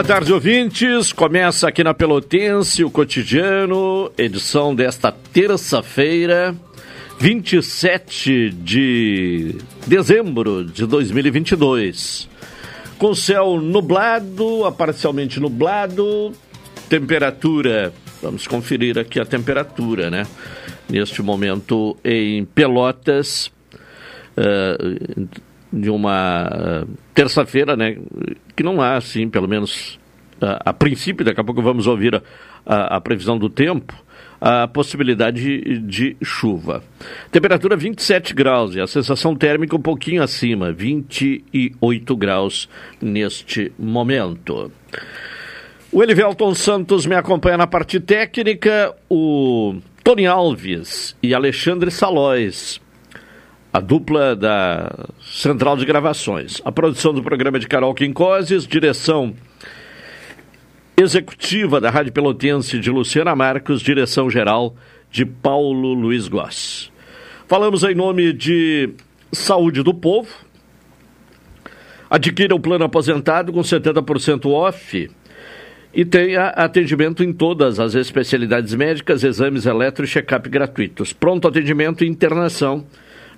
Boa tarde, ouvintes. Começa aqui na Pelotense o cotidiano, edição desta terça-feira, 27 de dezembro de 2022. Com céu nublado, a parcialmente nublado, temperatura. Vamos conferir aqui a temperatura, né? Neste momento em Pelotas. Uh, de uma uh, terça-feira, né? Que não há, assim, pelo menos uh, a princípio, daqui a pouco vamos ouvir a, a, a previsão do tempo, a possibilidade de, de, chuva. Temperatura 27 graus e a sensação térmica um pouquinho acima, 28 graus neste momento. O Elivelton Santos me acompanha na parte técnica, o Tony Alves e Alexandre Salóis a dupla da Central de Gravações. A produção do programa de Carol Quincoses, direção executiva da Rádio Pelotense de Luciana Marcos, direção geral de Paulo Luiz Goss. Falamos em nome de Saúde do Povo. Adquira o plano aposentado com 70% off e tenha atendimento em todas as especialidades médicas, exames eletro e check-up gratuitos. Pronto atendimento e internação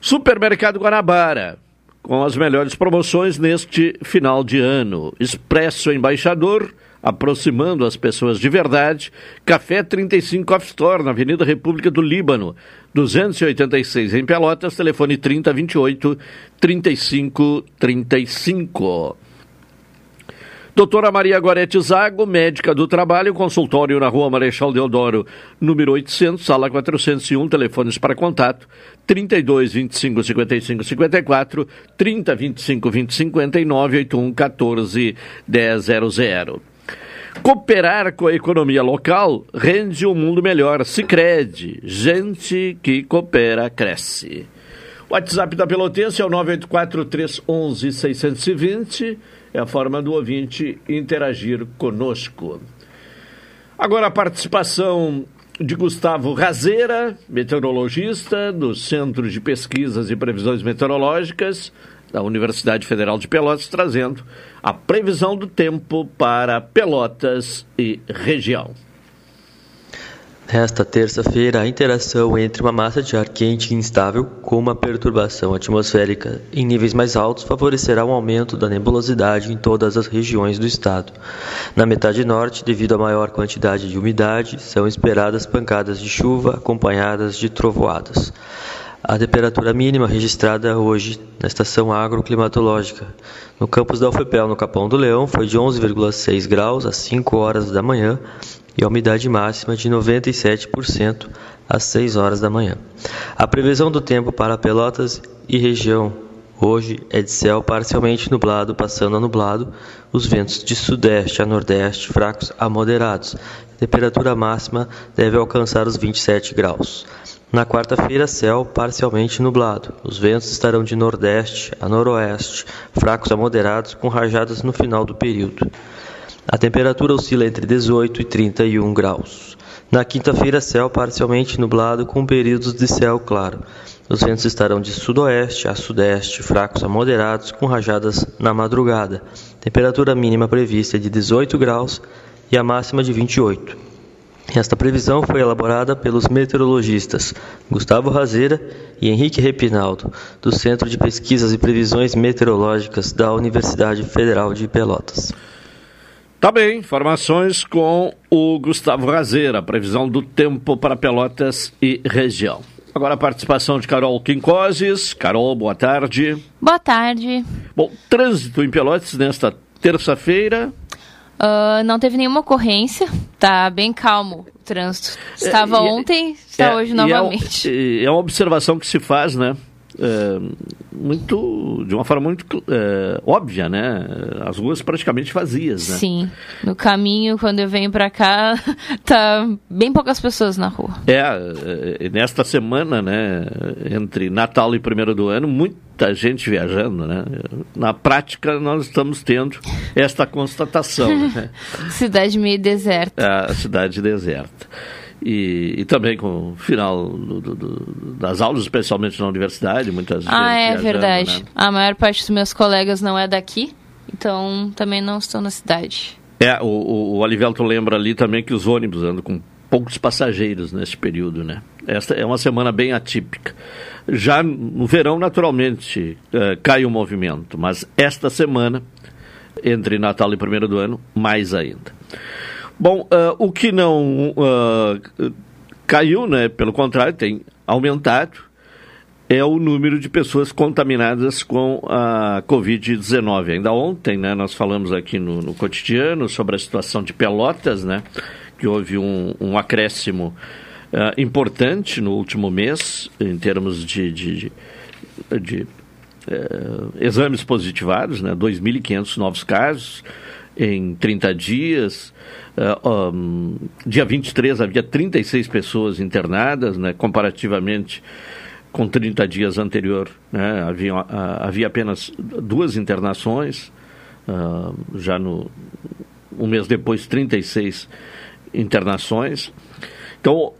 Supermercado Guanabara, com as melhores promoções neste final de ano. Expresso Embaixador, aproximando as pessoas de verdade. Café 35 Off Store, na Avenida República do Líbano, 286 em Pelotas, telefone 3028 3535. Doutora Maria Gorete Zago, médica do trabalho, consultório na rua Marechal Deodoro, número 800, sala 401, telefones para contato 32 25 55 54, 30 25 20 59, 81 14 100. Cooperar com a economia local rende um mundo melhor. Se crede, gente que coopera cresce. WhatsApp da Pelotense é o 984 311 620 é a forma do ouvinte interagir conosco. Agora a participação de Gustavo Razeira, meteorologista do Centro de Pesquisas e Previsões Meteorológicas da Universidade Federal de Pelotas, trazendo a previsão do tempo para Pelotas e região. Nesta terça-feira, a interação entre uma massa de ar quente e instável com uma perturbação atmosférica em níveis mais altos favorecerá um aumento da nebulosidade em todas as regiões do estado. Na metade norte, devido à maior quantidade de umidade, são esperadas pancadas de chuva acompanhadas de trovoadas. A temperatura mínima registrada hoje na estação agroclimatológica no campus da UFPEL, no Capão do Leão, foi de 11,6 graus às 5 horas da manhã e a umidade máxima de 97% às 6 horas da manhã. A previsão do tempo para Pelotas e região hoje é de céu parcialmente nublado, passando a nublado, os ventos de sudeste a nordeste fracos a moderados. A temperatura máxima deve alcançar os 27 graus. Na quarta-feira, céu parcialmente nublado. Os ventos estarão de nordeste a noroeste, fracos a moderados, com rajadas no final do período. A temperatura oscila entre 18 e 31 graus. Na quinta-feira, céu parcialmente nublado com períodos de céu claro. Os ventos estarão de sudoeste a sudeste, fracos a moderados, com rajadas na madrugada. Temperatura mínima prevista é de 18 graus e a máxima de 28. Esta previsão foi elaborada pelos meteorologistas Gustavo Razeira e Henrique Repinaldo, do Centro de Pesquisas e Previsões Meteorológicas da Universidade Federal de Pelotas. Tá bem, informações com o Gustavo Razeira, previsão do tempo para Pelotas e região. Agora a participação de Carol Quincoses. Carol, boa tarde. Boa tarde. Bom, trânsito em Pelotas nesta terça-feira. Uh, não teve nenhuma ocorrência, tá bem calmo o trânsito. Estava é, ontem, está é, hoje novamente. É, é, uma observação que se faz, né? É, muito, de uma forma muito é, óbvia, né? As ruas praticamente vazias, né? Sim. No caminho, quando eu venho para cá, tá bem poucas pessoas na rua. É, é, nesta semana, né, entre Natal e primeiro do ano, muita gente viajando, né? Na prática, nós estamos tendo esta constatação. né? cidade meio deserta. É, a cidade deserta. E, e, também com o final do, do, do, das aulas, especialmente na universidade, muitas vezes. Ah, é verdade. Né? A maior parte dos meus colegas não é daqui, então também não estão na cidade. É, o, o, o Alivelto lembra ali também que os ônibus andam com poucos passageiros nesse período, né? Esta é uma semana bem atípica. Já no verão, naturalmente, é, cai o movimento, mas esta semana, entre Natal e primeiro do ano, mais ainda. Bom, uh, o que não uh, caiu, né, pelo contrário, tem aumentado, é o número de pessoas contaminadas com a Covid-19. Ainda ontem, né, nós falamos aqui no, no, cotidiano sobre a situação de Pelotas, né, que houve um, um acréscimo uh, importante no último mês, em termos de, de, de, de exames positivados, né, 2.500 novos casos em 30 dias. Um, dia 23 havia 36 pessoas internadas, né, comparativamente com 30 dias anterior, né, havia, havia apenas duas internações, uh, já no um mês depois 36 internações. Então,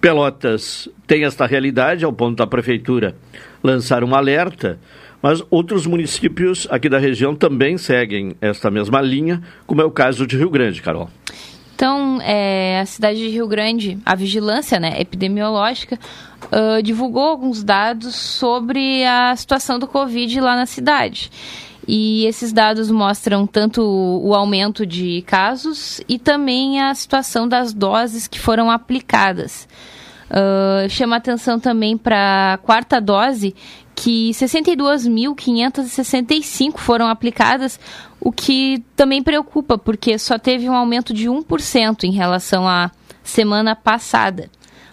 Pelotas tem esta realidade, ao ponto da prefeitura lançar um alerta mas outros municípios aqui da região também seguem esta mesma linha, como é o caso de Rio Grande, Carol. Então, é, a cidade de Rio Grande, a vigilância né, epidemiológica, uh, divulgou alguns dados sobre a situação do Covid lá na cidade. E esses dados mostram tanto o aumento de casos e também a situação das doses que foram aplicadas. Uh, chama atenção também para a quarta dose, que 62.565 foram aplicadas, o que também preocupa, porque só teve um aumento de 1% em relação à semana passada.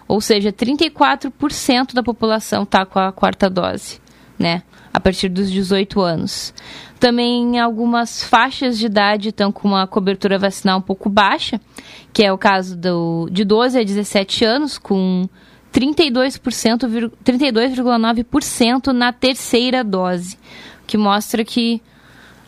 Ou seja, 34% da população está com a quarta dose, né? A partir dos 18 anos. Também algumas faixas de idade estão com uma cobertura vacinal um pouco baixa, que é o caso do, de 12 a 17 anos, com 32,9% 32, na terceira dose, que mostra que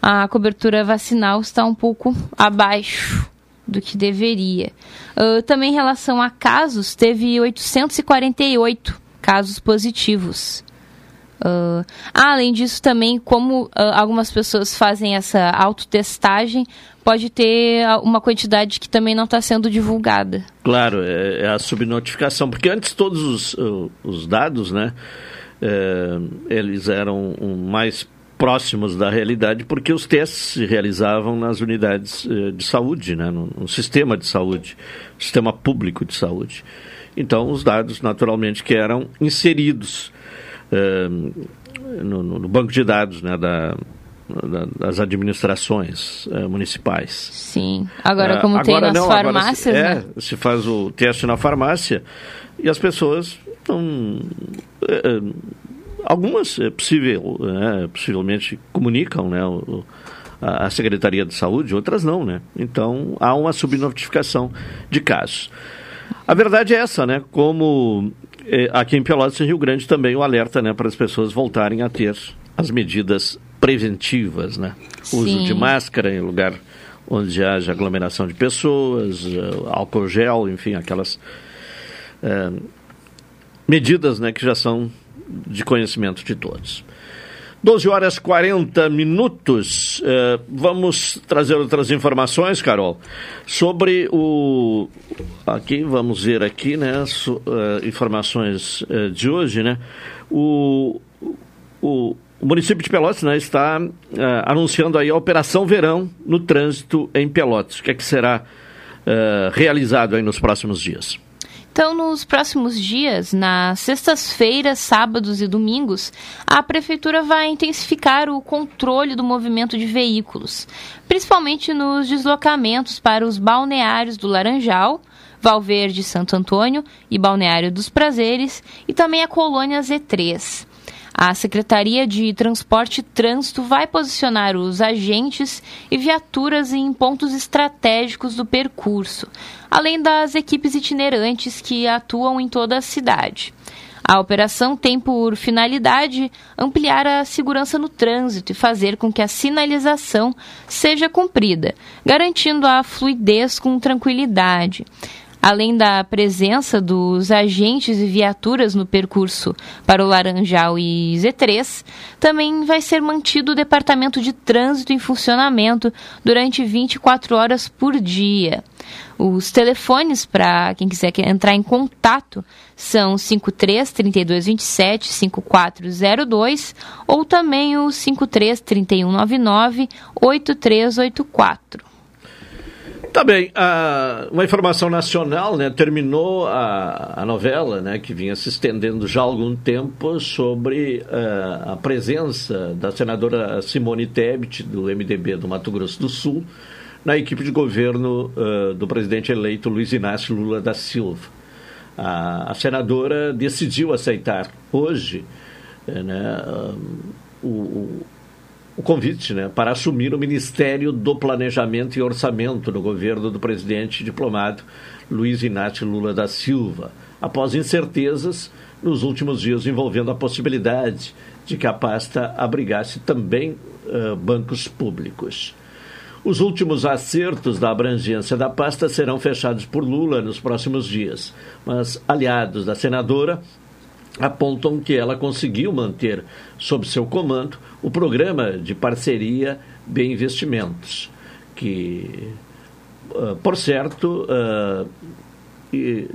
a cobertura vacinal está um pouco abaixo do que deveria. Uh, também em relação a casos, teve 848 casos positivos. Uh, além disso, também, como uh, algumas pessoas fazem essa autotestagem, pode ter uma quantidade que também não está sendo divulgada. Claro, é, é, a subnotificação, porque antes todos os, os dados, né, é, eles eram mais próximos da realidade, porque os testes se realizavam nas unidades é, de saúde, né, no, no sistema de saúde, sistema público de saúde. Então, os dados, naturalmente, que eram inseridos é, no, no, banco de dados né, da, das administrações é, municipais. Sim. Agora, é, como tem nas não, farmácias, se, né? É, se faz o teste na farmácia e as pessoas não... É, algumas é possível, é, possivelmente comunicam, né? O, a Secretaria de Saúde, outras não, né? Então, há uma subnotificação de casos. A verdade é essa, né? Como aqui em Pelotas e Rio Grande também o alerta, né, para as pessoas voltarem a ter as medidas preventivas, né? Sim. Uso de máscara em lugar onde haja aglomeração de pessoas, uh, álcool gel, enfim, aquelas uh, medidas né, que já são de conhecimento de todos. 12 horas 40 minutos. Uh, vamos trazer outras informações, Carol, sobre o. Aqui, vamos ver aqui, né? Su, informações de hoje, né? O, o, o município de Pelotas né, está uh, anunciando aí a Operação Verão no trânsito em Pelotas. O que é que será uh, realizado aí nos próximos dias? Então, nos próximos dias, nas sextas-feiras, sábados e domingos, a Prefeitura vai intensificar o controle do movimento de veículos, principalmente nos deslocamentos para os balneários do Laranjal, Valverde Santo Antônio e Balneário dos Prazeres, e também a colônia Z3. A Secretaria de Transporte e Trânsito vai posicionar os agentes e viaturas em pontos estratégicos do percurso, além das equipes itinerantes que atuam em toda a cidade. A operação tem por finalidade ampliar a segurança no trânsito e fazer com que a sinalização seja cumprida, garantindo a fluidez com tranquilidade. Além da presença dos agentes e viaturas no percurso para o Laranjal e Z3, também vai ser mantido o Departamento de Trânsito em funcionamento durante 24 horas por dia. Os telefones para quem quiser entrar em contato são 53 3227 5402 ou também o 53 3199 8384. Tá bem, uma informação nacional, né? Terminou a, a novela, né? Que vinha se estendendo já há algum tempo sobre uh, a presença da senadora Simone Tebet, do MDB do Mato Grosso do Sul, na equipe de governo uh, do presidente eleito Luiz Inácio Lula da Silva. A, a senadora decidiu aceitar hoje eh, né, o o convite né, para assumir o Ministério do Planejamento e Orçamento no governo do presidente diplomado Luiz Inácio Lula da Silva, após incertezas nos últimos dias envolvendo a possibilidade de que a pasta abrigasse também uh, bancos públicos. Os últimos acertos da abrangência da pasta serão fechados por Lula nos próximos dias, mas aliados da senadora apontam que ela conseguiu manter sob seu comando o programa de parceria de investimentos, que, uh, por certo, e,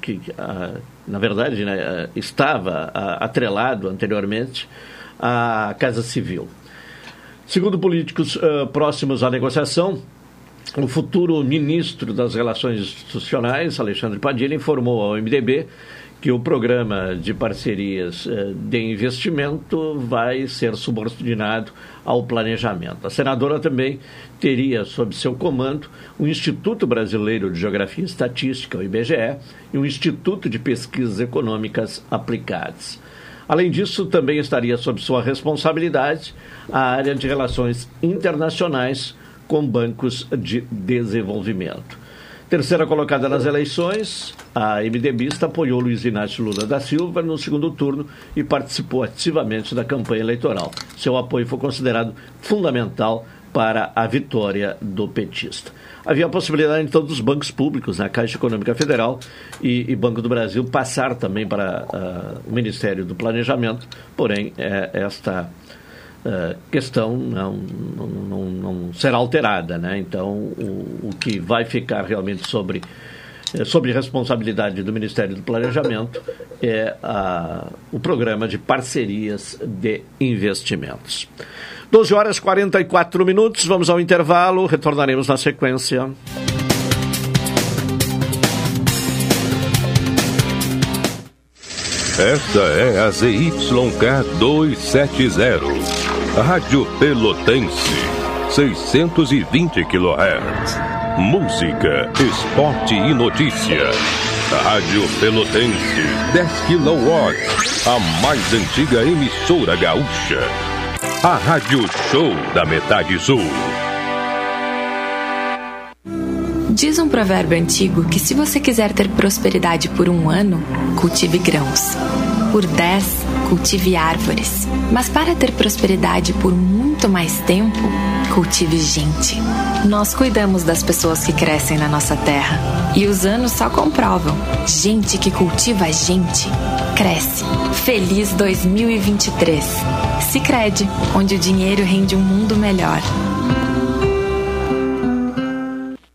que, uh, na verdade, né, estava atrelado anteriormente à Casa Civil. Segundo políticos próximos à negociação, o futuro ministro das Relações Institucionais, Alexandre Padilha, informou ao MDB que o programa de parcerias eh, de investimento vai ser subordinado ao planejamento. A senadora também teria sob seu comando o Instituto Brasileiro de Geografia e Estatística, o IBGE, e o Instituto de Pesquisas Econômicas Aplicadas. Além disso, também estaria sob sua responsabilidade a área de relações internacionais com bancos de desenvolvimento. Terceira colocada nas eleições, a MDBista apoiou Luiz Inácio Lula da Silva no segundo turno e participou ativamente da campanha eleitoral. Seu apoio foi considerado fundamental para a vitória do petista. Havia a possibilidade, então, dos bancos públicos, a Caixa Econômica Federal e, e, Banco do Brasil, passar também para uh, o Ministério do Planejamento, porém, é, esta uh, questão não, não, não, será alterada. Né? Então, o, o que vai ficar realmente sobre, eh, sobre responsabilidade do Ministério do Planejamento é a, o programa de parcerias de investimentos. 12 horas e 44 minutos, vamos ao intervalo, retornaremos na sequência. Esta é a ZYK 270 Rádio Pelotense, 620 kHz. Música, esporte e notícia. Rádio Pelotense, 10 kW. A mais antiga emissora gaúcha. A Rádio Show da Metade Sul. Diz um provérbio antigo que se você quiser ter prosperidade por um ano, cultive grãos. Por dez, cultive árvores. Mas para ter prosperidade por muito mais tempo, cultive gente. Nós cuidamos das pessoas que crescem na nossa terra. E os anos só comprovam. Gente que cultiva gente, cresce. Feliz 2023. Se crede, onde o dinheiro rende um mundo melhor.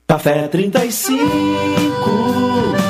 Café 35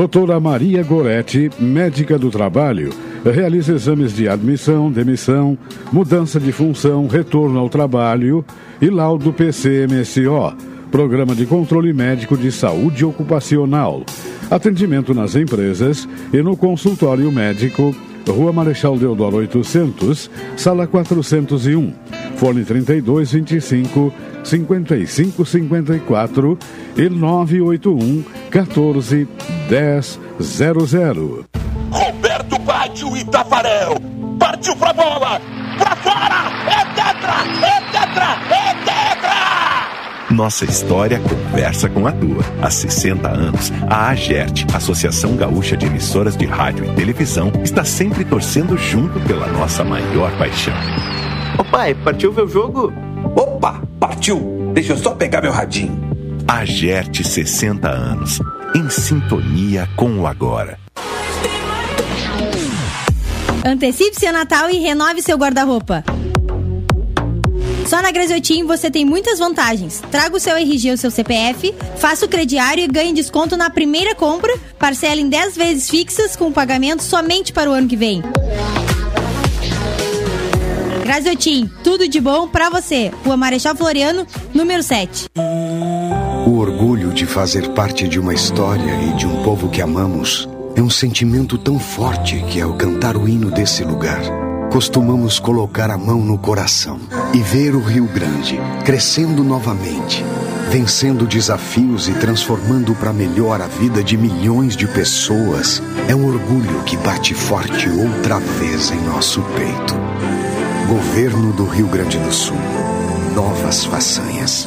Doutora Maria Goretti, médica do trabalho realiza exames de admissão, demissão, mudança de função, retorno ao trabalho e laudo PCMSO, Programa de Controle Médico de Saúde Ocupacional. Atendimento nas empresas e no consultório médico, Rua Marechal Deodoro 800, sala 401, fone 32 25 55 54 e 981 14 10 00. Roberto Baggio e Tafarel. Partiu pra bola! Pra fora! É tetra! É tetra! É tetra! Nossa história conversa com a tua. Há 60 anos, a AGERT, Associação Gaúcha de Emissoras de Rádio e Televisão, está sempre torcendo junto pela nossa maior paixão. Ô pai, partiu ver o jogo? Opa, partiu! Deixa eu só pegar meu radinho. AGERT 60 anos, em sintonia com o agora. Antecipe seu Natal e renove seu guarda-roupa. Só na Graziotin você tem muitas vantagens. Traga o seu RG ou seu CPF, faça o crediário e ganhe desconto na primeira compra, parcela em 10 vezes fixas com pagamento somente para o ano que vem. Graziotin, tudo de bom para você. Rua Marechal Floriano, número 7. O orgulho de fazer parte de uma história e de um povo que amamos é um sentimento tão forte que, ao cantar o hino desse lugar, costumamos colocar a mão no coração e ver o Rio Grande crescendo novamente, vencendo desafios e transformando para melhor a vida de milhões de pessoas. É um orgulho que bate forte outra vez em nosso peito. Governo do Rio Grande do Sul. Novas façanhas.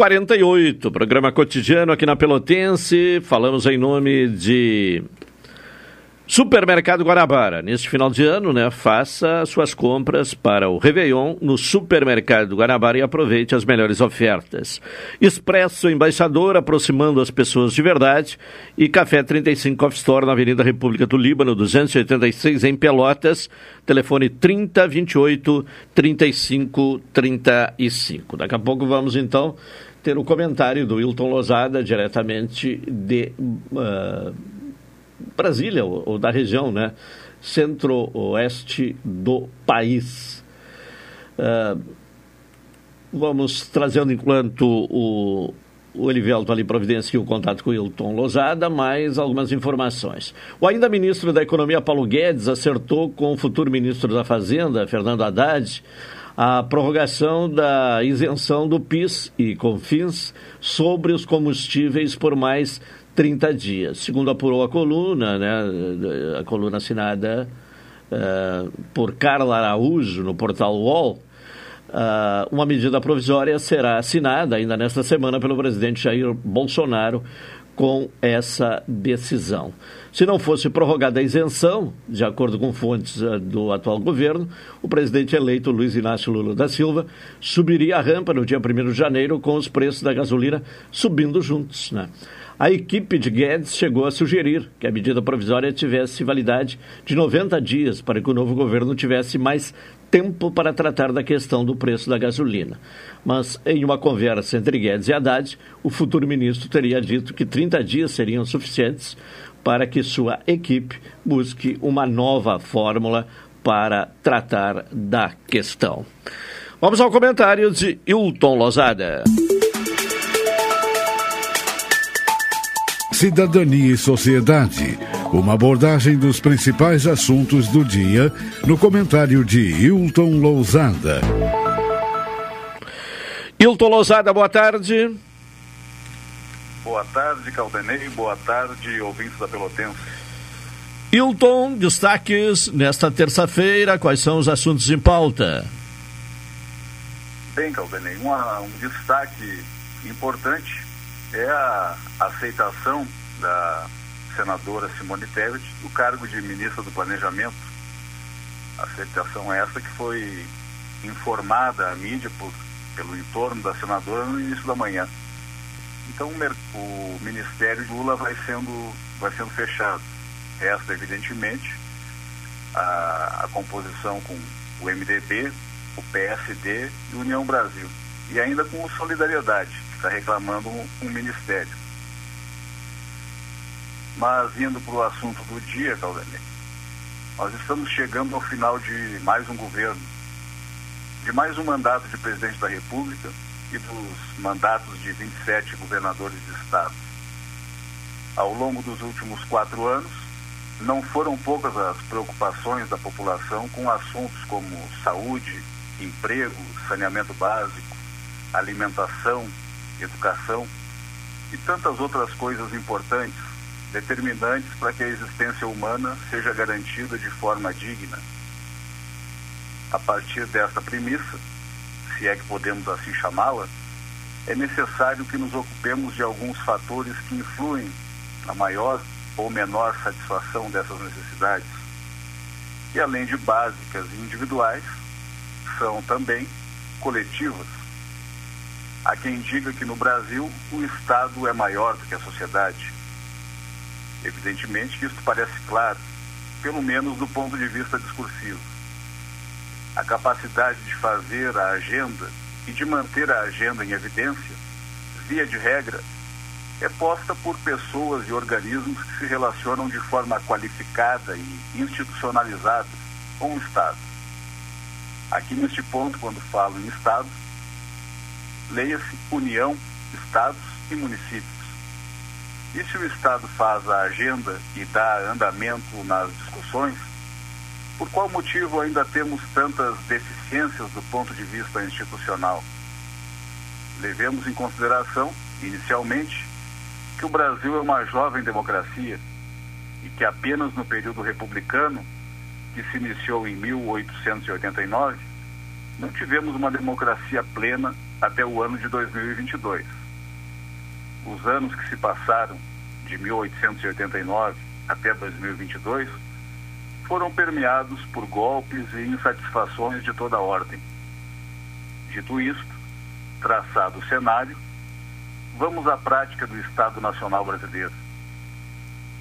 Doze quarenta e oito, programa cotidiano aqui na Pelotense. Falamos em nome de Supermercado Guarabara. Neste final de ano, né, faça suas compras para o Réveillon no Supermercado Guarabara e aproveite as melhores ofertas. Expresso Embaixador, aproximando as pessoas de verdade. E Café 35 Off Store na Avenida República do Líbano, 286 em Pelotas. Telefone 3028 35 35. Daqui a pouco vamos então ter o comentário do Wilton Lozada, diretamente de. Uh, Brasília, ou, ou da região, né? Centro-oeste do país. Uh, vamos trazendo enquanto o, o Elivelto ali providencia o contato com o Hilton Lozada, mais algumas informações. O ainda ministro da Economia, Paulo Guedes, acertou com o futuro ministro da Fazenda, Fernando Haddad, a prorrogação da isenção do PIS e CONFINS sobre os combustíveis por mais 30 dias. Segundo apurou a coluna, né, a coluna assinada uh, por Carla Araújo no portal UOL, uh, uma medida provisória será assinada ainda nesta semana pelo presidente Jair Bolsonaro com essa decisão. Se não fosse prorrogada a isenção, de acordo com fontes uh, do atual governo, o presidente eleito Luiz Inácio Lula da Silva subiria a rampa no dia 1 de janeiro com os preços da gasolina subindo juntos. Né? A equipe de Guedes chegou a sugerir que a medida provisória tivesse validade de 90 dias para que o novo governo tivesse mais tempo para tratar da questão do preço da gasolina. Mas, em uma conversa entre Guedes e Haddad, o futuro ministro teria dito que 30 dias seriam suficientes para que sua equipe busque uma nova fórmula para tratar da questão. Vamos ao comentário de Hilton Lozada. Cidadania e Sociedade. Uma abordagem dos principais assuntos do dia no comentário de Hilton Lousada. Hilton Lousada, boa tarde. Boa tarde, Caldenei. Boa tarde, ouvintes da Pelotense. Hilton, destaques nesta terça-feira. Quais são os assuntos em pauta? Bem, Caldenei, um destaque importante é a aceitação da senadora Simone Tebet do cargo de ministra do Planejamento. Aceitação essa que foi informada à mídia por, pelo entorno da senadora no início da manhã. Então o ministério de Lula vai sendo, vai sendo fechado. Resta, evidentemente, a, a composição com o MDB, o PSD e União Brasil. E ainda com o Solidariedade, que está reclamando um, um ministério. Mas indo para o assunto do dia, Caldanei, nós estamos chegando ao final de mais um governo, de mais um mandato de presidente da República e dos mandatos de 27 governadores de estado. Ao longo dos últimos quatro anos, não foram poucas as preocupações da população com assuntos como saúde, emprego, saneamento básico, alimentação, educação e tantas outras coisas importantes, determinantes para que a existência humana seja garantida de forma digna. A partir desta premissa, se é que podemos assim chamá-la, é necessário que nos ocupemos de alguns fatores que influem na maior ou menor satisfação dessas necessidades, que além de básicas e individuais, são também coletivas. Há quem diga que no Brasil o Estado é maior do que a sociedade. Evidentemente que isso parece claro, pelo menos do ponto de vista discursivo. A capacidade de fazer a agenda e de manter a agenda em evidência, via de regra, é posta por pessoas e organismos que se relacionam de forma qualificada e institucionalizada com o Estado. Aqui neste ponto, quando falo em Estado, leia-se União, Estados e Municípios. E se o Estado faz a agenda e dá andamento nas discussões, por qual motivo ainda temos tantas deficiências do ponto de vista institucional? Levemos em consideração, inicialmente, que o Brasil é uma jovem democracia e que apenas no período republicano, que se iniciou em 1889, não tivemos uma democracia plena até o ano de 2022. Os anos que se passaram de 1889 até 2022 foram permeados por golpes e insatisfações de toda ordem. Dito isto, traçado o cenário, Vamos à prática do Estado Nacional Brasileiro.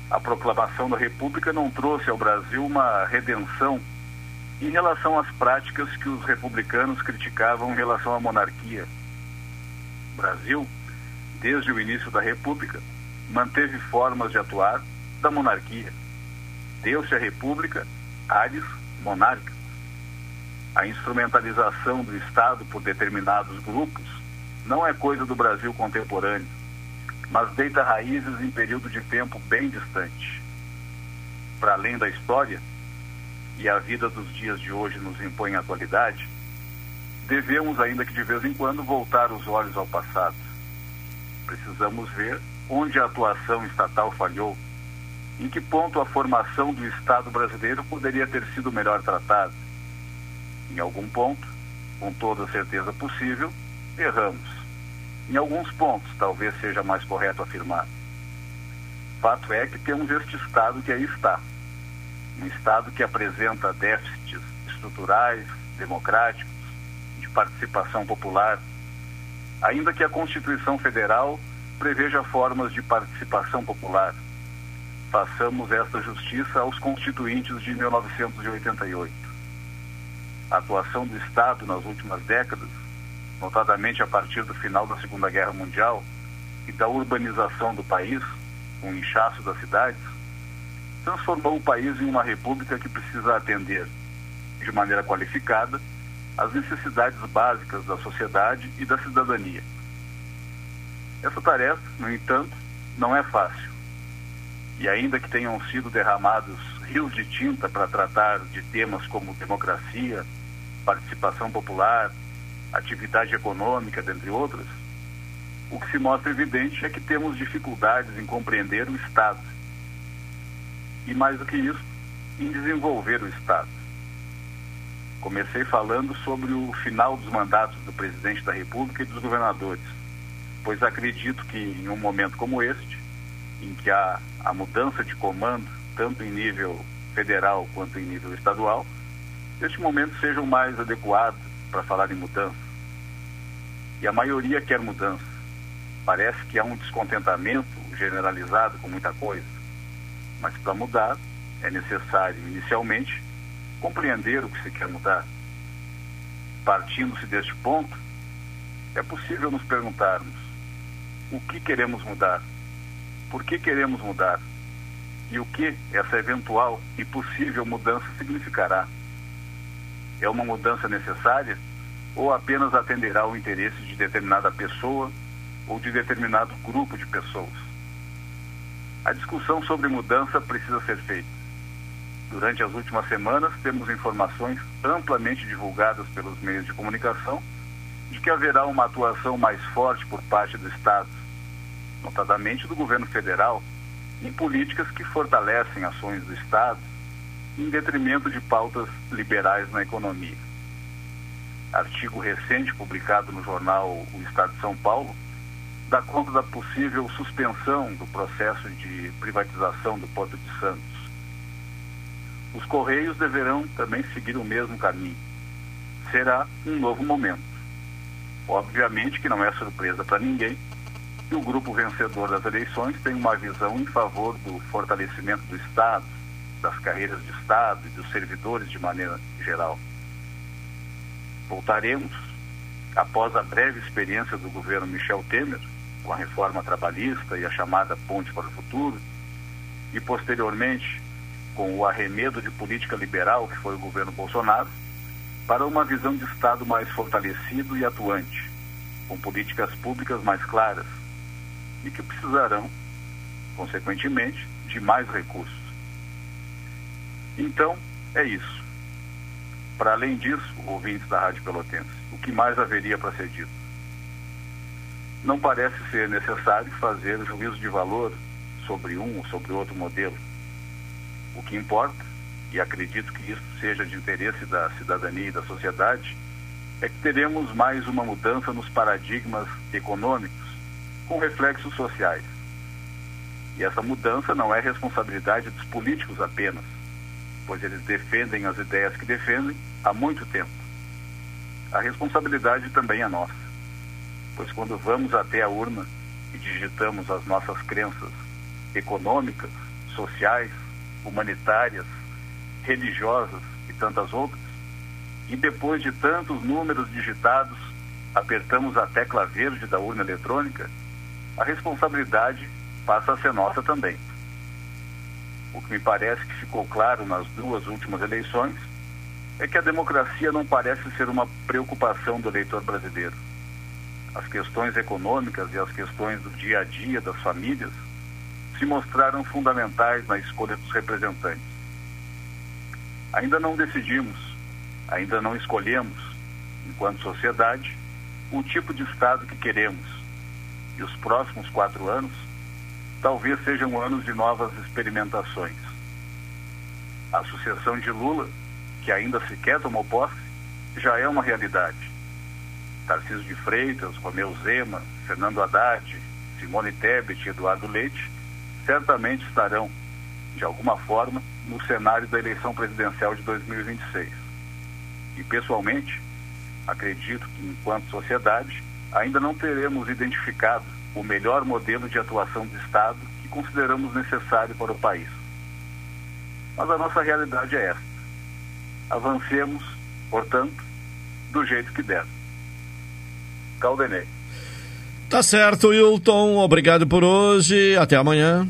A proclamação da República não trouxe ao Brasil uma redenção em relação às práticas que os republicanos criticavam em relação à monarquia. O Brasil, desde o início da República, manteve formas de atuar da monarquia. Deu-se à República ares monárquicos. A instrumentalização do Estado por determinados grupos não é coisa do Brasil contemporâneo, mas deita raízes em período de tempo bem distante. Para além da história, e a vida dos dias de hoje nos impõe a atualidade, devemos, ainda que de vez em quando, voltar os olhos ao passado. Precisamos ver onde a atuação estatal falhou, em que ponto a formação do Estado brasileiro poderia ter sido melhor tratada. Em algum ponto, com toda certeza possível, erramos. Em alguns pontos, talvez seja mais correto afirmar. Fato é que temos este Estado que aí está. Um Estado que apresenta déficits estruturais, democráticos, de participação popular, ainda que a Constituição Federal preveja formas de participação popular. Façamos esta justiça aos constituintes de 1988. A atuação do Estado nas últimas décadas notadamente a partir do final da Segunda Guerra Mundial e da urbanização do país, com o inchaço das cidades, transformou o país em uma república que precisa atender, de maneira qualificada, as necessidades básicas da sociedade e da cidadania. Essa tarefa, no entanto, não é fácil. E ainda que tenham sido derramados rios de tinta para tratar de temas como democracia, participação popular, atividade econômica, dentre outras, o que se mostra evidente é que temos dificuldades em compreender o Estado. E mais do que isso, em desenvolver o Estado. Comecei falando sobre o final dos mandatos do presidente da República e dos governadores, pois acredito que em um momento como este, em que há a mudança de comando, tanto em nível federal quanto em nível estadual, este momento seja o mais adequado para falar em mudança. E a maioria quer mudança. Parece que há um descontentamento generalizado com muita coisa. Mas para mudar, é necessário, inicialmente, compreender o que se quer mudar. Partindo-se deste ponto, é possível nos perguntarmos o que queremos mudar, por que queremos mudar e o que essa eventual e possível mudança significará. É uma mudança necessária ou apenas atenderá ao interesse de determinada pessoa ou de determinado grupo de pessoas? A discussão sobre mudança precisa ser feita. Durante as últimas semanas, temos informações amplamente divulgadas pelos meios de comunicação de que haverá uma atuação mais forte por parte do Estado, notadamente do governo federal, em políticas que fortalecem ações do Estado em detrimento de pautas liberais na economia. Artigo recente publicado no jornal O Estado de São Paulo dá conta da possível suspensão do processo de privatização do Porto de Santos. Os Correios deverão também seguir o mesmo caminho. Será um novo momento. Obviamente que não é surpresa para ninguém que o grupo vencedor das eleições tem uma visão em favor do fortalecimento do Estado, das carreiras de Estado e dos servidores de maneira geral. Voltaremos, após a breve experiência do governo Michel Temer, com a reforma trabalhista e a chamada Ponte para o Futuro, e posteriormente com o arremedo de política liberal que foi o governo Bolsonaro, para uma visão de Estado mais fortalecido e atuante, com políticas públicas mais claras e que precisarão, consequentemente, de mais recursos. Então, é isso. Para além disso, ouvintes da Rádio Pelotense, o que mais haveria para ser dito? Não parece ser necessário fazer juízo de valor sobre um ou sobre outro modelo. O que importa, e acredito que isso seja de interesse da cidadania e da sociedade, é que teremos mais uma mudança nos paradigmas econômicos com reflexos sociais. E essa mudança não é responsabilidade dos políticos apenas, pois eles defendem as ideias que defendem há muito tempo. A responsabilidade também é nossa, pois quando vamos até a urna e digitamos as nossas crenças econômicas, sociais, humanitárias, religiosas e tantas outras, e depois de tantos números digitados, apertamos a tecla verde da urna eletrônica, a responsabilidade passa a ser nossa também. O que me parece que ficou claro nas duas últimas eleições é que a democracia não parece ser uma preocupação do eleitor brasileiro. As questões econômicas e as questões do dia a dia das famílias se mostraram fundamentais na escolha dos representantes. Ainda não decidimos, ainda não escolhemos, enquanto sociedade, o tipo de Estado que queremos. E os próximos quatro anos talvez sejam anos de novas experimentações. A sucessão de Lula, que ainda sequer tomou posse, já é uma realidade. Tarcísio de Freitas, Romeu Zema, Fernando Haddad, Simone Tebet e Eduardo Leite certamente estarão, de alguma forma, no cenário da eleição presidencial de 2026. E, pessoalmente, acredito que, enquanto sociedade, ainda não teremos identificado o melhor modelo de atuação do Estado que consideramos necessário para o país. Mas a nossa realidade é esta. Avancemos, portanto, do jeito que der. Caldenei. Tá certo, Wilton. Obrigado por hoje. Até amanhã.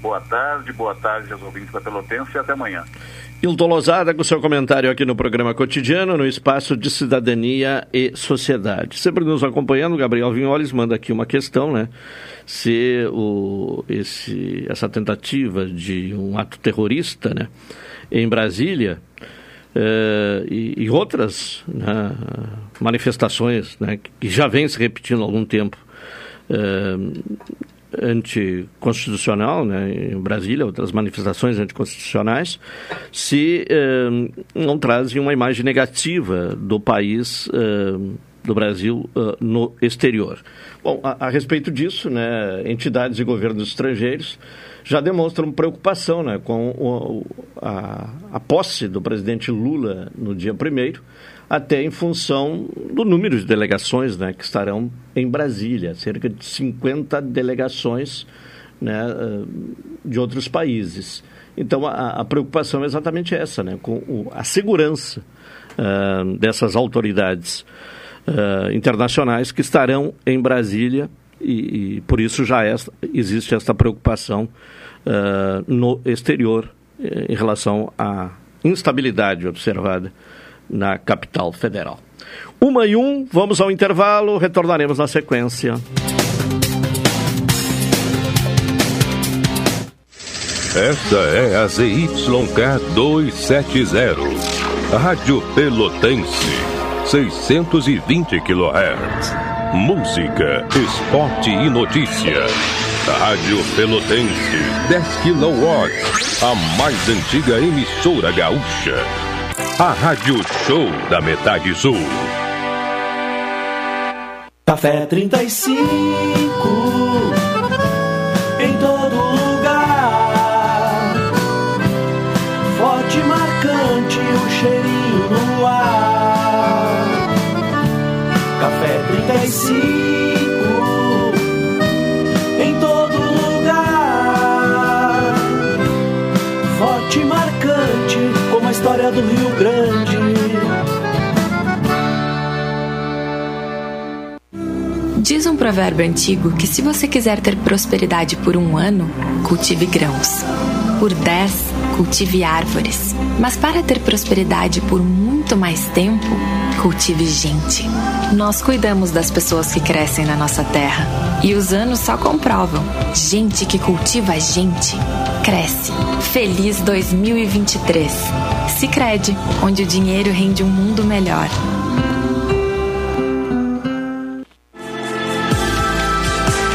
Boa tarde, boa tarde aos ouvintes da Pelotense e até amanhã. Hilton Lozada com seu comentário aqui no programa cotidiano, no espaço de cidadania e sociedade. Sempre nos acompanhando, Gabriel Vinholes manda aqui uma questão, né? Se o, esse, essa tentativa de um ato terrorista, né, em Brasília, eh, e, e, outras né, manifestações né, que já vêm se repetindo há algum tempo, eh, anticonstitucional né, em Brasília, outras manifestações anticonstitucionais, se eh, não trazem uma imagem negativa do país, eh, do Brasil, eh, no exterior. Bom, a, a, respeito disso, né, entidades e governos estrangeiros já demonstram preocupação né, com o, a, a posse do presidente Lula no dia primeiro, até em função do número de delegações né, que estarão em Brasília, cerca de 50 delegações né, eh, de outros países. Então, a, a, preocupação é exatamente essa, né, com o, a segurança uh, dessas autoridades uh, internacionais que estarão em Brasília e, e por isso já é, existe essa preocupação uh, no exterior em relação à instabilidade observada na capital federal. Uma e um, vamos ao intervalo, retornaremos na sequência. Esta é a ZYK 270, Rádio Pelotense, 620 kHz. Música, esporte e notícia. Rádio Pelotense, 10 kW, a mais antiga emissora gaúcha a Rádio Show da Metade Sul. Café 35 provérbio antigo que se você quiser ter prosperidade por um ano, cultive grãos. Por dez, cultive árvores. Mas para ter prosperidade por muito mais tempo, cultive gente. Nós cuidamos das pessoas que crescem na nossa terra. E os anos só comprovam. Gente que cultiva a gente, cresce. Feliz 2023. Sicredi, onde o dinheiro rende um mundo melhor.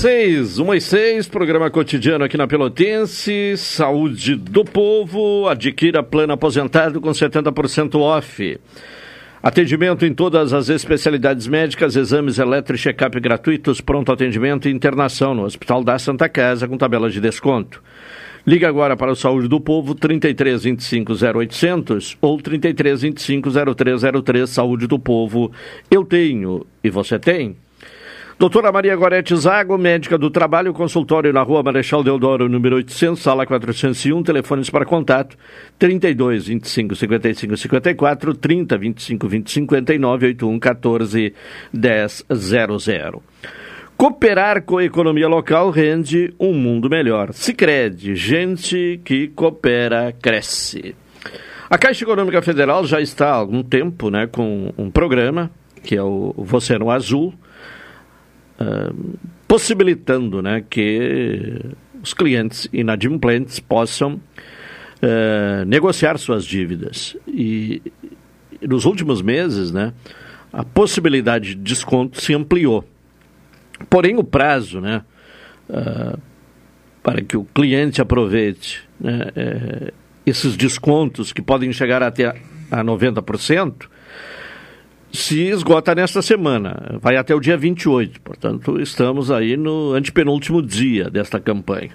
Seis, uma e seis, programa cotidiano aqui na Pelotense, saúde do povo, adquira plano aposentado com 70% off. Atendimento em todas as especialidades médicas, exames eletro e check-up gratuitos, pronto atendimento e internação no Hospital da Santa Casa com tabela de desconto. Liga agora para o Saúde do Povo, 33 25 0800 ou 33 25 0303, Saúde do Povo. Eu tenho e você tem? Doutora Maria Gorete Zago, médica do trabalho, consultório na rua Marechal Deodoro, número 800, sala 401, telefones para contato 32 25 55 54, 30 25 20 59, 81 14 10 00. Cooperar com a economia local rende um mundo melhor. Sicredi, gente que coopera, cresce. A Caixa Econômica Federal já está há algum tempo né, com um programa, que é o Você no Azul, uh, possibilitando né, que os clientes inadimplentes possam uh, negociar suas dívidas. E nos últimos meses, né, a possibilidade de desconto se ampliou. Porém, o prazo né, uh, para que o cliente aproveite né, é, esses descontos que podem chegar até a 90%, se esgota nesta semana, vai até o dia 28, portanto, estamos aí no antepenúltimo dia desta campanha.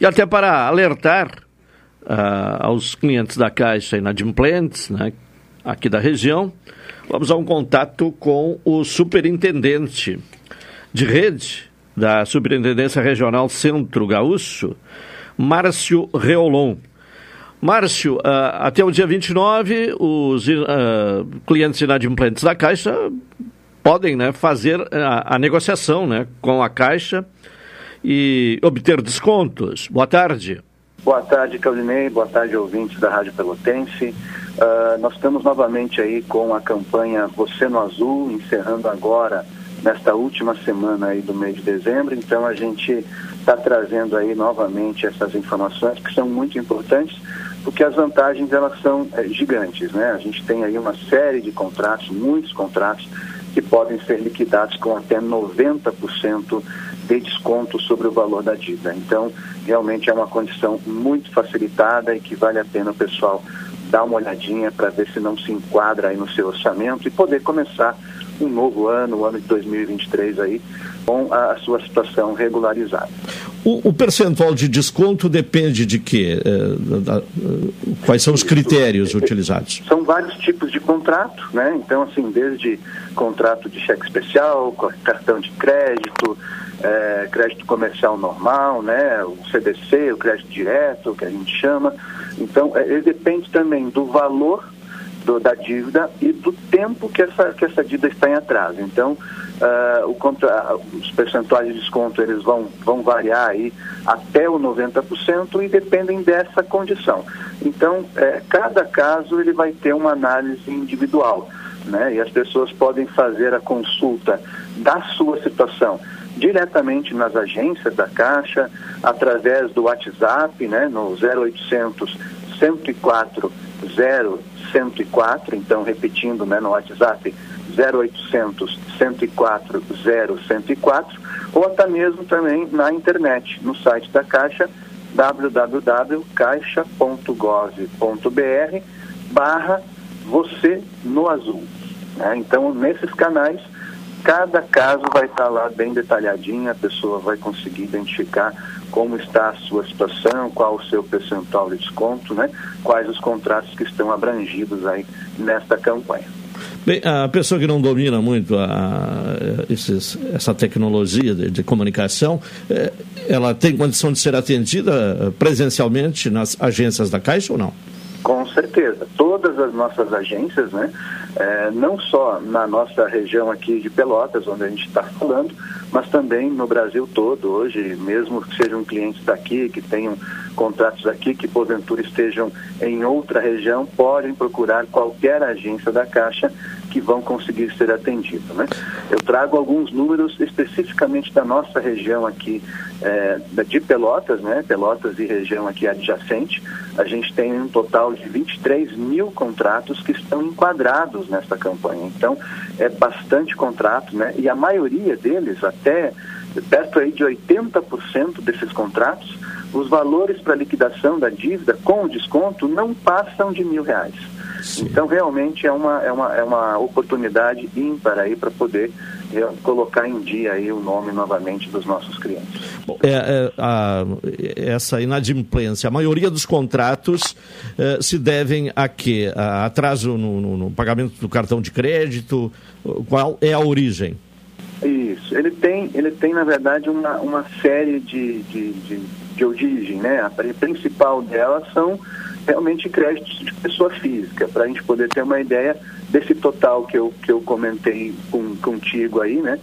E até para alertar uh, aos clientes da Caixa inadimplentes, né, aqui da região, vamos a um contato com o superintendente de rede da Superintendência Regional Centro Gaúcho, Márcio Reolon. Márcio, uh, até o dia 29, os uh, clientes inadimplentes da Caixa podem né, fazer a, a, negociação né, com a Caixa e obter descontos. Boa tarde. Boa tarde, Claudinei. Boa tarde, ouvintes da Rádio Pelotense. Uh, nós estamos novamente aí com a campanha Você no Azul, encerrando agora nesta última semana aí do mês de dezembro. Então a gente está trazendo aí novamente essas informações que são muito importantes porque as vantagens elas são é, gigantes, né? A gente tem aí uma série de contratos, muitos contratos que podem ser liquidados com até 90% de desconto sobre o valor da dívida. Então, realmente é uma condição muito facilitada e que vale a pena o pessoal dar uma olhadinha para ver se não se enquadra aí no seu orçamento e poder começar um novo ano, o ano de 2023 aí, com a sua situação regularizada. O, o percentual de desconto depende de quê? Da, quais são os critérios utilizados? São vários tipos de contrato, né? Então, assim, desde contrato de cheque especial, cartão de crédito, é, crédito comercial normal, né? O CDC, o crédito direto, que a gente chama. Então, é, ele depende também do valor do, da dívida e do tempo que essa, que essa dívida está em atraso. Então, uh, o contra, os percentuais de desconto eles vão, vão variar aí até o 90% e dependem dessa condição. Então, é, cada caso ele vai ter uma análise individual. Né? E as pessoas podem fazer a consulta da sua situação diretamente nas agências da Caixa, através do WhatsApp, né, no 0800 104 0104, então repetindo né, no WhatsApp 0800 104 0104, ou até mesmo também na internet, no site da Caixa, cada caso vai estar lá bem detalhadinho, a pessoa vai conseguir identificar como está a sua situação, qual o seu percentual de desconto, né? quais os contratos que estão abrangidos aí nesta campanha. Bem, a pessoa que não domina muito a, esses, essa tecnologia de, de, comunicação, eh, ela tem condição de ser atendida presencialmente nas agências da Caixa ou não? Com certeza. Todas as nossas agências, né? É, não só na nossa região aqui de Pelotas, onde a gente está falando, mas também no Brasil todo. Hoje, mesmo que sejam clientes daqui, que tenham contratos aqui, que porventura estejam em outra região, podem procurar qualquer agência da Caixa que vão conseguir ser atendidos. Né? Eu trago alguns números especificamente da nossa região aqui é, de Pelotas, né? Pelotas e região aqui adjacente. A gente tem um total de 23 mil contratos que estão enquadrados nessa campanha. Então, é bastante contrato, né? E a maioria deles, até perto aí de 80% desses contratos, os valores para liquidação da dívida com desconto não passam de mil reais. Sim. Então, realmente é uma, é uma, é uma oportunidade ímpar aí para poder é, colocar em dia aí o nome novamente dos nossos clientes. Bom, é, é, a, essa inadimplência, a maioria dos contratos é, se devem a quê? A atraso no, no, no pagamento do cartão de crédito? Qual é a origem? Isso, ele tem, ele tem na verdade uma, uma série de, de, de, de origem, né? A principal delas são realmente créditos de pessoa física, para a gente poder ter uma ideia desse total que eu, que eu comentei com, contigo aí, né?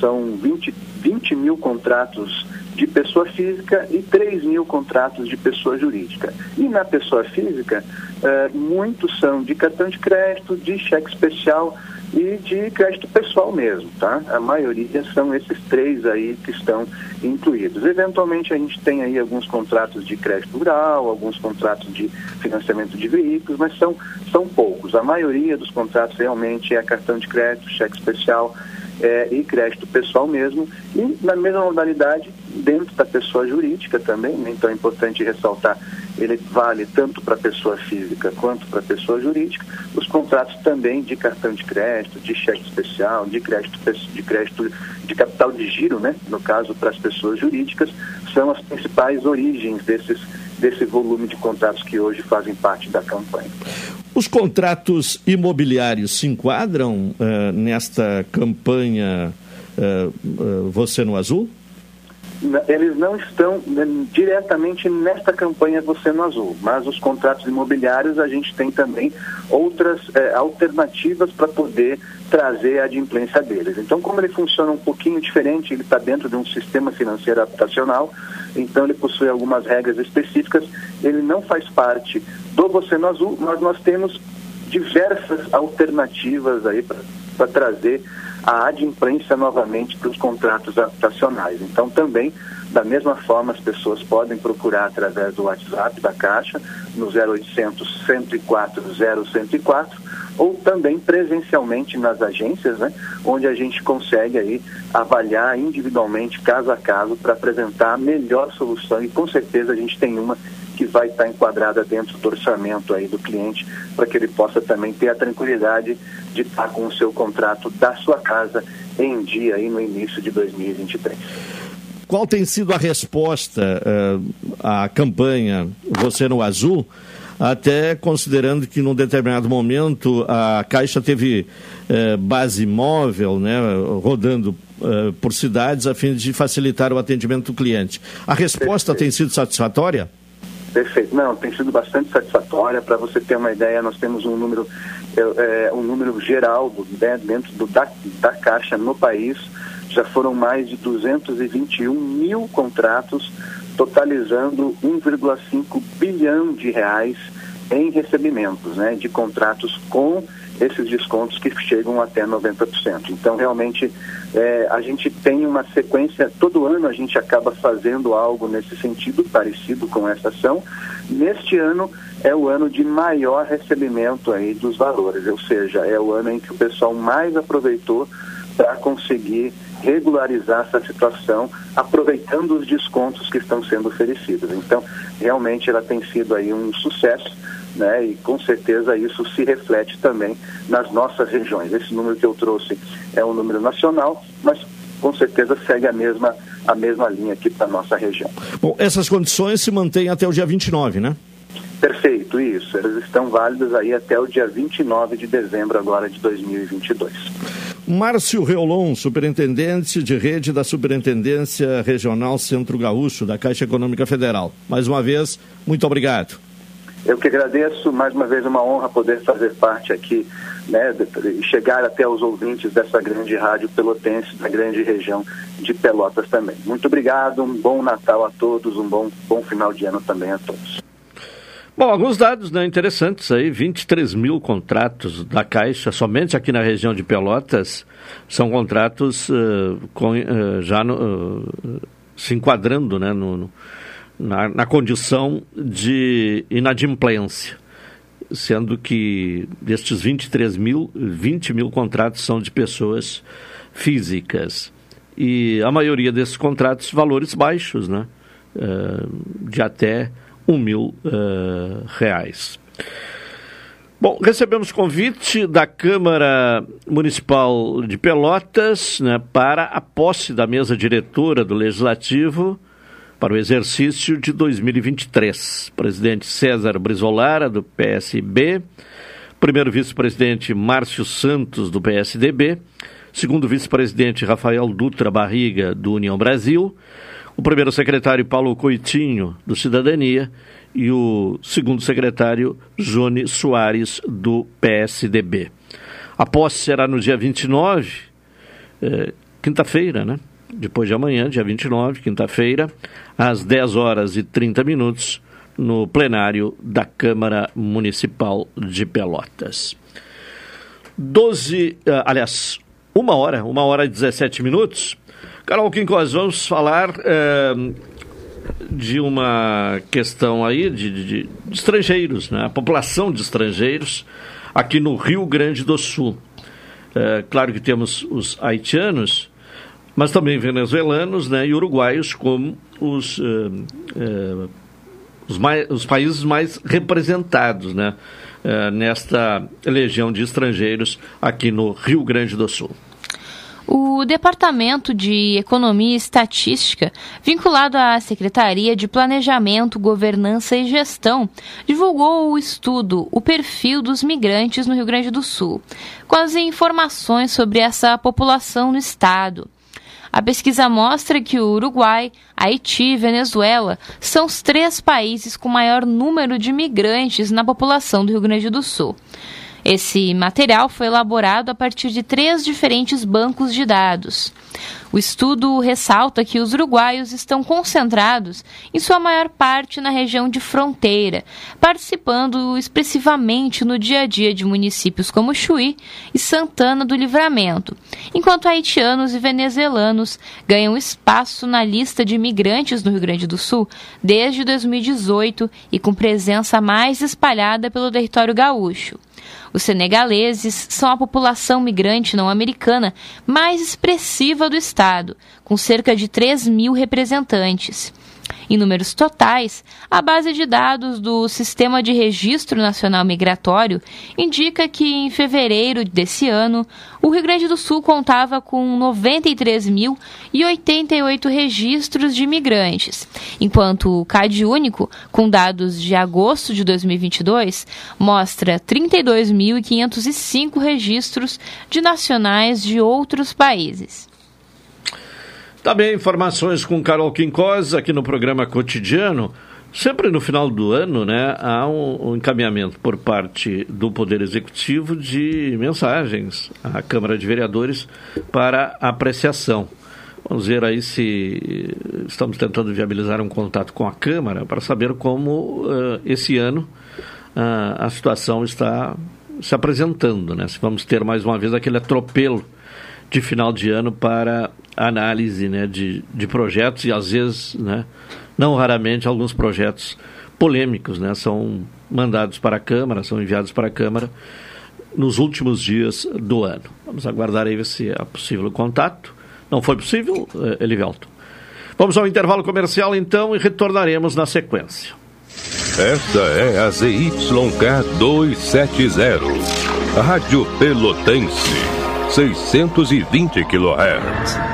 São 20, 20 mil contratos de pessoa física e 3 mil contratos de pessoa jurídica. E na pessoa física, eh, muitos são de cartão de crédito, de cheque especial, e de crédito pessoal mesmo, tá? A maioria são esses três aí que estão incluídos. Eventualmente a gente tem aí alguns contratos de crédito rural, alguns contratos de financiamento de veículos, mas são, são poucos. A maioria dos contratos realmente é cartão de crédito, cheque especial é, e crédito pessoal mesmo. E na mesma modalidade, dentro da pessoa jurídica também, né? então é importante ressaltar ele vale tanto para pessoa física quanto para pessoa jurídica. Os contratos também de cartão de crédito, de cheque especial, de crédito de crédito de capital de giro, né, no caso para as pessoas jurídicas, são as principais origens desses desse volume de contratos que hoje fazem parte da campanha. Os contratos imobiliários se enquadram uh, nesta campanha uh, uh, Você no Azul? Eles não estão né, diretamente nesta campanha Você no Azul, mas os contratos imobiliários a gente tem também outras é, alternativas para poder trazer a adimplência deles. Então, como ele funciona um pouquinho diferente, ele está dentro de um sistema financeiro habitacional, então ele possui algumas regras específicas, ele não faz parte do Você no Azul, mas nós temos diversas alternativas aí para trazer a adimplência novamente para os contratos habitacionais. Então, também, da mesma forma, as pessoas podem procurar através do WhatsApp da Caixa, no 0800 104 0104, ou também presencialmente nas agências, né, onde a gente consegue aí avaliar individualmente, caso a caso, para apresentar a melhor solução e com certeza a gente tem uma que vai estar enquadrada dentro do orçamento aí do cliente, para que ele possa também ter a tranquilidade de estar com o seu contrato da sua casa em dia aí no início de 2023. Qual tem sido a resposta uh, à campanha Você no Azul? Até considerando que num determinado momento a Caixa teve uh, base móvel, né, rodando uh, por cidades a fim de facilitar o atendimento do cliente. A resposta tem sido satisfatória? Perfeito. Não, tem sido bastante satisfatória. Para você ter uma ideia, nós temos um número, é, um número geral do, né, dentro do, da, da Caixa no país. Já foram mais de 221 mil contratos, totalizando 1,5 bilhão de reais em recebimentos, né, de contratos com esses descontos que chegam até 90%. Então, realmente, é, a gente tem uma sequência, todo ano a gente acaba fazendo algo nesse sentido, parecido com essa ação. Neste ano é o ano de maior recebimento aí dos valores, ou seja, é o ano em que o pessoal mais aproveitou para conseguir regularizar essa situação, aproveitando os descontos que estão sendo oferecidos. Então, realmente ela tem sido aí um sucesso né? E com certeza isso se reflete também nas nossas regiões. Esse número que eu trouxe é um número nacional, mas com certeza segue a mesma a mesma linha aqui para nossa região. Bom, essas condições se mantêm até o dia 29, né? Perfeito, isso. Elas estão válidas aí até o dia 29 de dezembro agora de 2022. Márcio Reolon, superintendente de rede da Superintendência Regional Centro Gaúcho da Caixa Econômica Federal. Mais uma vez, muito obrigado. Eu que agradeço, mais uma vez uma honra poder fazer parte aqui, né, chegar até os ouvintes dessa grande rádio pelotense, da grande região de Pelotas também. Muito obrigado, um bom Natal a todos, um bom, bom final de ano também a todos. Bom, alguns dados né, interessantes aí, 23 mil contratos da Caixa, somente aqui na região de Pelotas, são contratos uh, com, uh, já no, uh, se enquadrando né, no, no, na, na condição de inadimplência, sendo que destes 23 mil, 20 mil contratos são de pessoas físicas. E a maioria desses contratos, valores baixos, né, de até um mil uh, reais. Bom, recebemos convite da Câmara Municipal de Pelotas né, para a posse da mesa diretora do Legislativo para o exercício de 2023. Presidente César Brizolara, do PSB, primeiro vice-presidente Márcio Santos, do PSDB, segundo vice-presidente Rafael Dutra Barriga, do União Brasil, o primeiro secretário Paulo Coitinho, do Cidadania, e o segundo secretário Jone Soares, do PSDB. A posse será no dia 29, eh, quinta-feira, né? Depois de amanhã, dia 29, quinta-feira, às 10 horas e 30 minutos, no plenário da Câmara Municipal de Pelotas. 12, uh, aliás, uma hora, uma hora e 17 minutos. Carol Quincós, vamos falar uh, de uma questão aí de, de, de, estrangeiros, né? a população de estrangeiros aqui no Rio Grande do Sul. Uh, claro que temos os haitianos, mas também venezuelanos né? e uruguaios como os, uh, os, mais, os países mais representados né? nesta legião de estrangeiros aqui no Rio Grande do Sul. O Departamento de Economia e Estatística, vinculado à Secretaria de Planejamento, Governança e Gestão, divulgou o estudo O Perfil dos Migrantes no Rio Grande do Sul, com as informações sobre essa população no estado. A pesquisa mostra que o Uruguai, Haiti e Venezuela são os três países com maior número de migrantes na população do Rio Grande do Sul. Esse material foi elaborado a partir de três diferentes bancos de dados. O estudo ressalta que os uruguaios estão concentrados, em sua maior parte, na região de fronteira, participando expressivamente no dia a dia de municípios como Chuí e Santana do Livramento, enquanto haitianos e venezuelanos ganham espaço na lista de imigrantes no Rio Grande do Sul desde 2018 e com presença mais espalhada pelo território gaúcho. Os senegaleses são a população migrante não americana mais expressiva do estado, com cerca de 3 mil representantes. Em números totais, a base de dados do Sistema de Registro Nacional Migratório indica que em fevereiro desse ano, o Rio Grande do Sul contava com 93.088 registros de imigrantes, enquanto o CAD único, com dados de agosto de 2022, mostra 32.505 registros de nacionais de outros países. Também informações com Carol Quincós aqui no programa cotidiano. Sempre no final do ano, né, há um, um, encaminhamento por parte do Poder Executivo de mensagens à Câmara de Vereadores para apreciação. Vamos ver aí se estamos tentando viabilizar um contato com a Câmara para saber como uh, esse ano uh, a situação está se apresentando, né? Se vamos ter mais uma vez aquele atropelo de final de ano para análise né, de, de projetos e às vezes, né, não raramente, alguns projetos polêmicos né, são mandados para a Câmara, são enviados para a Câmara nos últimos dias do ano. Vamos aguardar aí se é possível o contato. Não foi possível, eh, Elivelton. Vamos ao intervalo comercial então e retornaremos na sequência. Esta é a ZYK270, Rádio Pelotense, 620 kHz.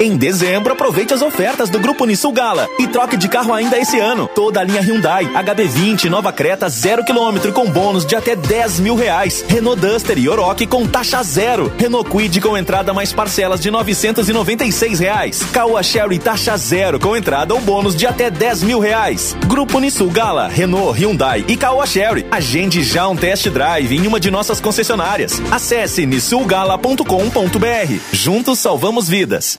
Em dezembro, aproveite as ofertas do Grupo Nissul Gala e troque de carro ainda esse ano. Toda a linha Hyundai, HB20, Nova Creta, zero quilômetro com bônus de até 10 mil reais. Renault Duster e Oroch com taxa zero. Renault Quid com entrada mais parcelas de 996 reais. Caoa Sherry taxa zero com entrada ou bônus de até 10 mil reais. Grupo Nissul Gala, Renault, Hyundai e Caoa Sherry. Agende já um test drive em uma de nossas concessionárias. Acesse nissulgala.com.br. Juntos salvamos vidas.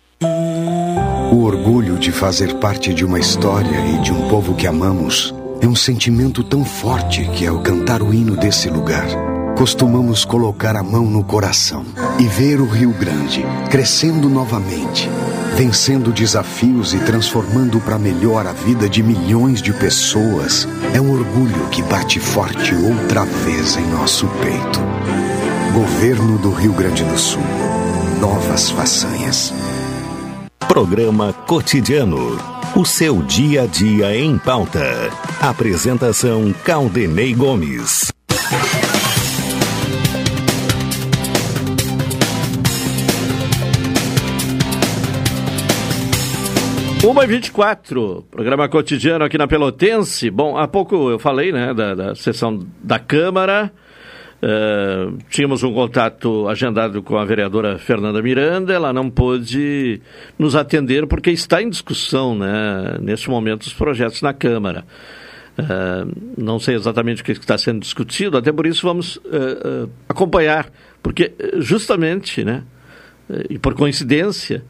O orgulho de fazer parte de uma história e de um povo que amamos é um sentimento tão forte que, ao cantar o hino desse lugar, costumamos colocar a mão no coração e ver o Rio Grande crescendo novamente, vencendo desafios e transformando para melhor a vida de milhões de pessoas. É um orgulho que bate forte outra vez em nosso peito. Governo do Rio Grande do Sul. Novas façanhas. Programa Cotidiano. O seu dia a dia em pauta. Apresentação Caldenei Gomes. Uma e 24, programa cotidiano aqui na Pelotense. Bom, há pouco eu falei, né, da, da sessão da Câmara. Uh, tínhamos um contato agendado com a vereadora Fernanda Miranda, ela não pôde nos atender porque está em discussão, né, neste momento, os projetos na Câmara. Uh, não sei exatamente o que está sendo discutido, até por isso vamos uh, acompanhar, porque justamente, né, e por coincidência,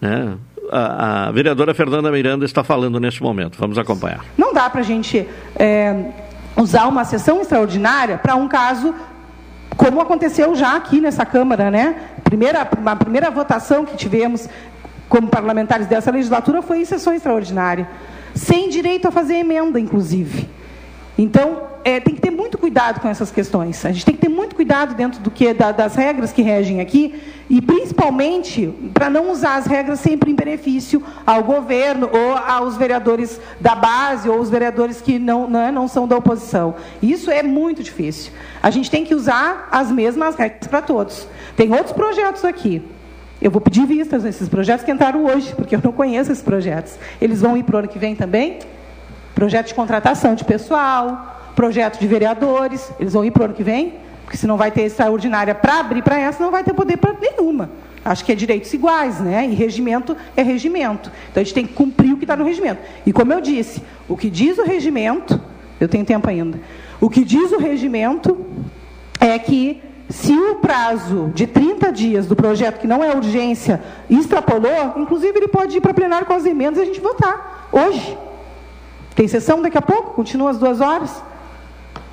né, a, a, vereadora Fernanda Miranda está falando neste momento. Vamos acompanhar. Não dá para a gente é, usar uma sessão extraordinária para um caso como aconteceu já aqui nessa Câmara, né? Primeira, a primeira votação que tivemos como parlamentares dessa legislatura foi em sessão extraordinária, sem direito a fazer emenda, inclusive. Então, é, tem que ter muito cuidado com essas questões. A gente tem que ter muito cuidado dentro do que da, das regras que regem aqui e principalmente para não usar as regras sempre em benefício ao governo ou aos vereadores da base ou os vereadores que não, não, é, não são da oposição. Isso é muito difícil. A gente tem que usar as mesmas regras para todos. Tem outros projetos aqui Eu vou pedir vistas nesses projetos que entraram hoje, porque eu não conheço esses projetos. Eles vão ir para o ano que vem também? Projeto de contratação de pessoal, projeto de vereadores, eles vão ir para o ano que vem? Porque se não vai ter extraordinária para abrir para essa, não vai ter poder para nenhuma. Acho que é direitos iguais, né? E regimento é regimento. Então a gente tem que cumprir o que está no regimento. E como eu disse, o que diz o regimento, eu tenho tempo ainda. O que diz o regimento é que se o prazo de 30 dias do projeto, que não é urgência, extrapolou, inclusive ele pode ir para plenário com as emendas e a gente votar. Hoje. Tem sessão daqui a pouco? Continua às duas horas?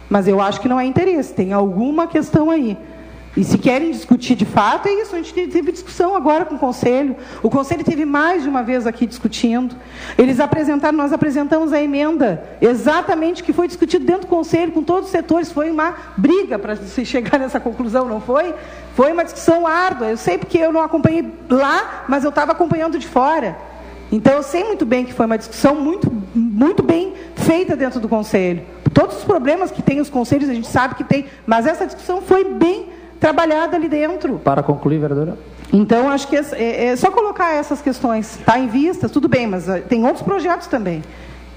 Mas eu acho que não é interesse, tem alguma questão aí. E se querem discutir de fato, é isso. A gente teve discussão agora com o Conselho. O Conselho teve mais de uma vez aqui discutindo. Eles apresentaram, nós apresentamos a emenda, exatamente que foi discutido dentro do Conselho, com todos os setores. Foi uma briga para se chegar nessa conclusão, não foi? Foi uma discussão árdua. Eu sei porque eu não acompanhei lá, mas eu estava acompanhando de fora. Então eu sei muito bem que foi uma discussão muito, muito bem feita dentro do Conselho. Todos os problemas que tem os conselhos, a gente sabe que tem, mas essa discussão foi bem trabalhada ali dentro. Para concluir, vereadora. Então, acho que é, é, é só colocar essas questões. Está em vista, tudo bem, mas uh, tem outros projetos também.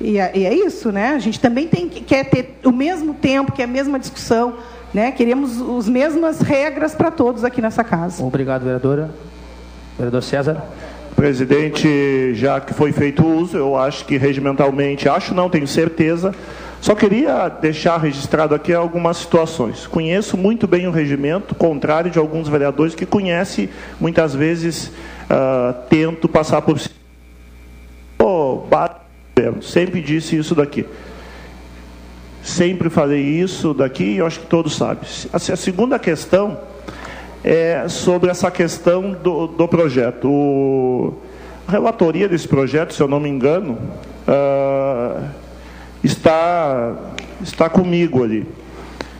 E é, e é, isso, né? A gente também tem que, quer ter o mesmo tempo, que é a mesma discussão. Né? Queremos as mesmas regras para todos aqui nessa casa. Obrigado, vereadora. Vereador César. Presidente, já que foi feito uso, eu acho que regimentalmente, acho não, tenho certeza, só queria deixar registrado aqui algumas situações. Conheço muito bem o regimento, contrário de alguns vereadores que conhecem, muitas vezes uh, tento passar por cima. Oh, sempre disse isso daqui. Sempre falei isso daqui e eu acho que todos sabem. A segunda questão é sobre essa questão do, do projeto. O, a relatoria desse projeto, se eu não me engano, uh, está, está comigo ali.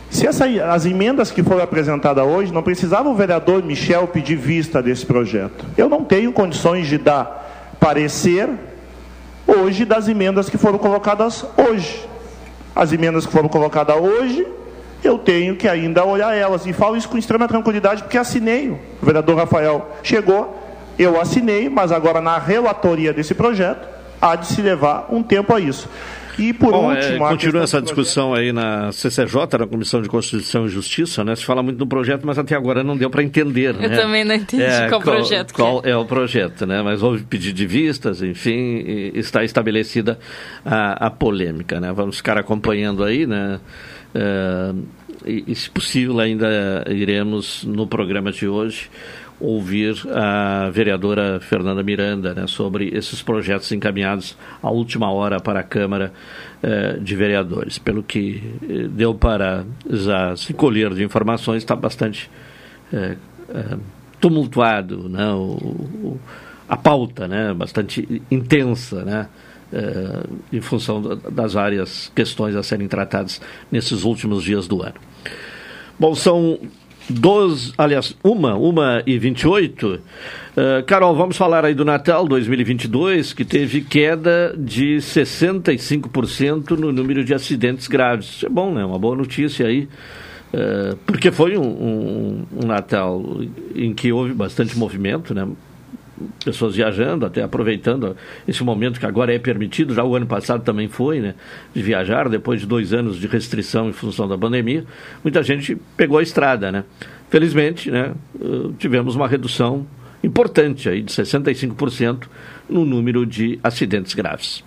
Se essa, as emendas que foram apresentadas hoje, não precisava o vereador Michel pedir vista desse projeto. Eu não tenho condições de dar parecer hoje das emendas que foram colocadas hoje. As emendas que foram colocadas hoje, eu tenho que ainda olhar elas. E falo isso com extrema tranquilidade, porque assinei. O vereador Rafael chegou, eu assinei, mas agora na relatoria desse projeto, há de se levar um tempo a isso. E por Bom, é, último. É, continua essa discussão aí na CCJ, na Comissão de Constituição e Justiça, né? Se fala muito do projeto, mas até agora não deu para entender. Eu né? também não entendi é, qual, qual projeto. Qual é. é. o projeto, né? Mas houve pedido de vistas, enfim, está estabelecida a, a polêmica, né? Vamos ficar acompanhando aí, né? É, e, e, se possível, ainda iremos no programa de hoje ouvir a vereadora Fernanda Miranda né, sobre esses projetos encaminhados à última hora para a Câmara eh, de Vereadores. Pelo que eh, deu para já se colher de informações, está bastante eh, eh tumultuado né, o, o, a pauta, né, bastante intensa, né, eh, em função das várias questões a serem tratadas nesses últimos dias do ano. Bom, são 12, aliás, uma, uma e 28. Uh, eh, Carol, vamos falar aí do Natal 2022, que teve queda de 65% no número de acidentes graves. Isso é bom, né? Uma boa notícia aí. Uh, porque foi um, um, um Natal em que houve bastante movimento, né? Pessoas viajando, até aproveitando esse momento que agora é permitido, já o ano passado também foi, né, de viajar, depois de dois anos de restrição em função da pandemia, muita gente pegou a estrada, né. Felizmente, né, eh, tivemos uma redução importante aí de 65% no número de acidentes graves.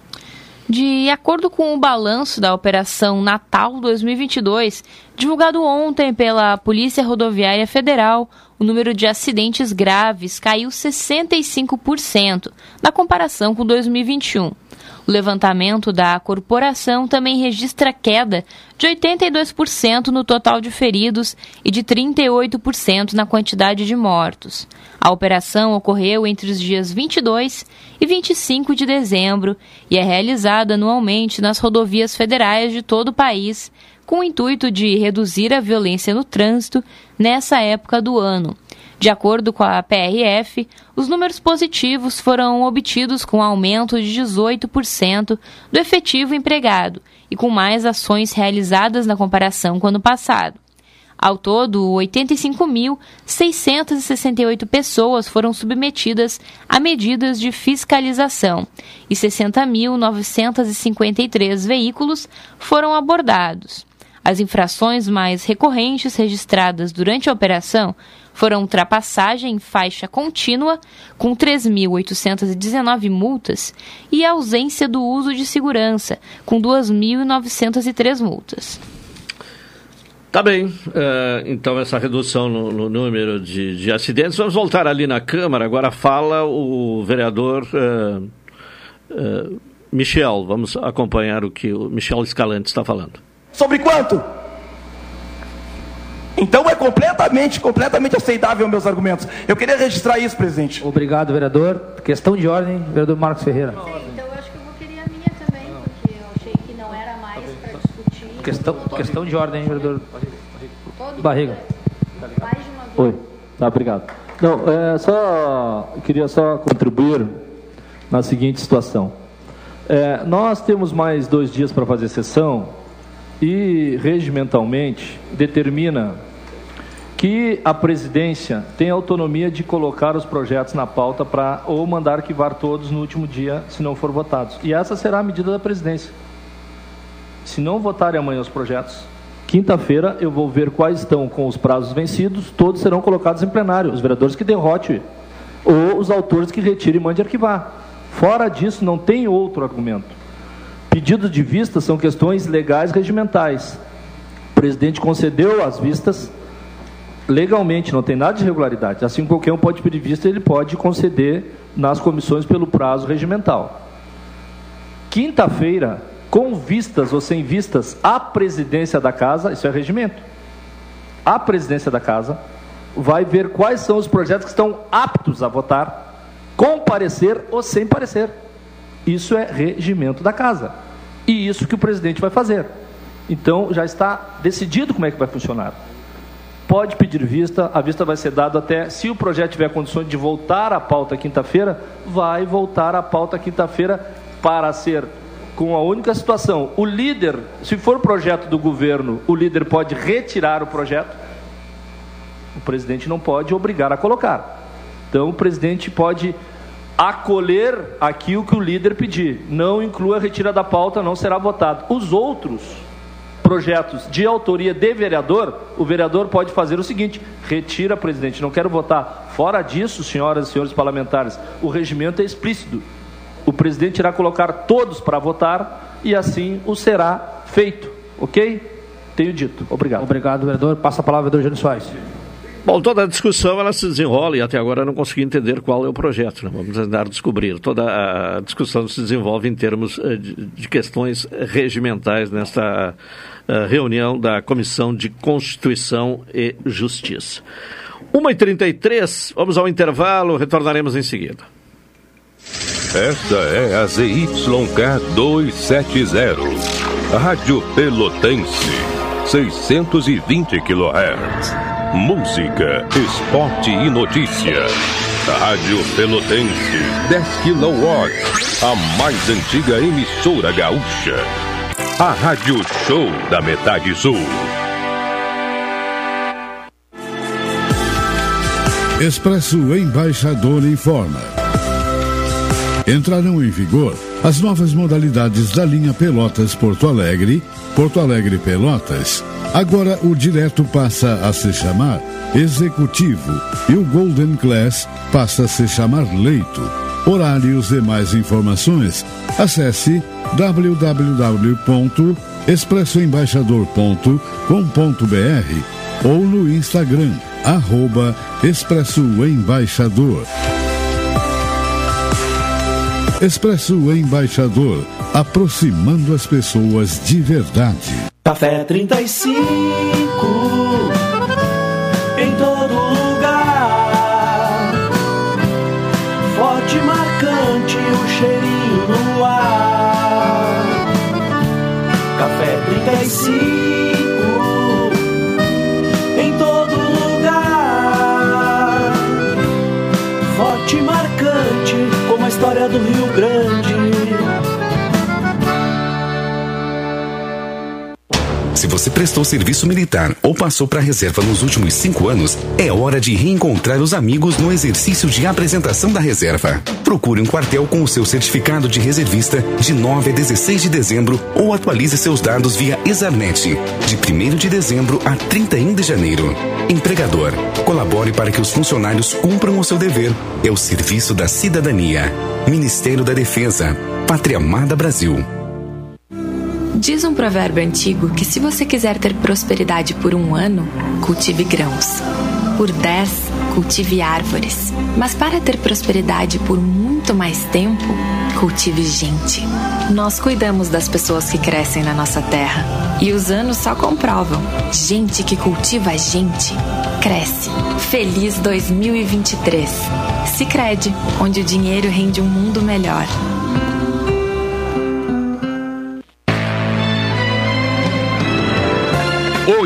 De acordo com o balanço da Operação Natal 2022, divulgado ontem pela Polícia Rodoviária Federal, o número de acidentes graves caiu 65% na comparação com 2021. O levantamento da corporação também registra queda de 82% no total de feridos e de 38% na quantidade de mortos. A operação ocorreu entre os dias 22 e 25 de dezembro e é realizada anualmente nas rodovias federais de todo o país, com o intuito de reduzir a violência no trânsito nessa época do ano. De acordo com a PRF, os números positivos foram obtidos com aumento de 18% do efetivo empregado e com mais ações realizadas na comparação com o ano passado. Ao todo, 85.668 pessoas foram submetidas a medidas de fiscalização e 60.953 veículos foram abordados. As infrações mais recorrentes registradas durante a operação foram ultrapassagem em faixa contínua, com 3.819 multas, e ausência do uso de segurança, com 2.903 multas. Tá bem, eh, então essa redução no, no número de, de acidentes. Vamos voltar ali na Câmara. Agora fala o vereador eh, eh, Michel. Vamos acompanhar o que o Michel Escalante está falando. Sobre quanto? Então é completamente, completamente aceitável meus argumentos. Eu queria registrar isso, presidente. Obrigado, vereador. Questão de ordem, vereador Marcos Ferreira. Questão, questão de ordem, vereador Barriga. Oi, tá, obrigado. Não, é, só queria só contribuir na seguinte situação. É, nós temos mais dois dias para fazer sessão e regimentalmente determina que a presidência tem autonomia de colocar os projetos na pauta para ou mandar arquivar todos no último dia, se não for votados. E essa será a medida da presidência. Se não votarem amanhã os projetos, quinta-feira eu vou ver quais estão com os prazos vencidos, todos serão colocados em plenário. Os vereadores que derrote ou os autores que retirem e mandem arquivar. Fora disso, não tem outro argumento. Pedidos de vista são questões legais regimentais. O presidente concedeu as vistas legalmente, não tem nada de irregularidade. Assim qualquer um pode pedir vista, ele pode conceder nas comissões pelo prazo regimental. Quinta-feira, com vistas ou sem vistas, a presidência da casa, isso é regimento. A presidência da casa vai ver quais são os projetos que estão aptos a votar, com parecer ou sem parecer. Isso é regimento da casa. E isso que o presidente vai fazer. Então já está decidido como é que vai funcionar. Pode pedir vista, a vista vai ser dada até, se o projeto tiver condições de voltar à pauta quinta-feira, vai voltar à pauta quinta-feira para ser com a única situação. O líder, se for projeto do governo, o líder pode retirar o projeto. O presidente não pode obrigar a colocar. Então o presidente pode acolher aquilo que o líder pedir. Não inclua a retira da pauta, não será votado. Os outros projetos de autoria de vereador, o vereador pode fazer o seguinte: retira, presidente, não quero votar. Fora disso, senhoras e senhores parlamentares, o regimento é explícito. O presidente irá colocar todos para votar e assim o será feito. Ok? Tenho dito. Obrigado. Obrigado, vereador. Passa a palavra, vereador Jânio Soares. Bom, toda a discussão ela se desenrola e até agora não consegui entender qual é o projeto. Né? Vamos tentar descobrir. Toda a discussão se desenvolve em termos eh, de, questões regimentais nesta uh, reunião da Comissão de Constituição e Justiça. 1h33, vamos ao intervalo, retornaremos em seguida. Esta é a ZYK 270, Rádio Pelotense, 620 kHz. Música, esporte e notícia. Rádio Pelotense, 10 kW, a mais antiga emissora gaúcha. A Rádio Show da Metade Sul. Expresso Embaixador informa. Entrarão em vigor as novas modalidades da linha Pelotas Porto Alegre, Porto Alegre Pelotas. Agora o direto passa a se chamar Executivo e o Golden Class passa a se chamar Leito. Horários e mais informações, acesse www.expressoembaixador.com.br ou no Instagram, arroba Expresso Embaixador. Expresso Embaixador, aproximando as pessoas de verdade. Café 35 você prestou serviço militar ou passou para a reserva nos últimos cinco anos, é hora de reencontrar os amigos no exercício de apresentação da reserva. Procure um quartel com o seu certificado de reservista de 9 a 16 de dezembro ou atualize seus dados via Exarnet, de 1 de dezembro a 31 de janeiro. Empregador, colabore para que os funcionários cumpram o seu dever. É o serviço da cidadania. Ministério da Defesa. Pátria Amada Brasil. Diz um provérbio antigo que se você quiser ter prosperidade por um ano, cultive grãos. Por dez, cultive árvores. Mas para ter prosperidade por muito mais tempo, cultive gente. Nós cuidamos das pessoas que crescem na nossa terra. E os anos só comprovam. Gente que cultiva a gente, cresce. Feliz 2023. Sicredi, onde o dinheiro rende um mundo melhor. Oh.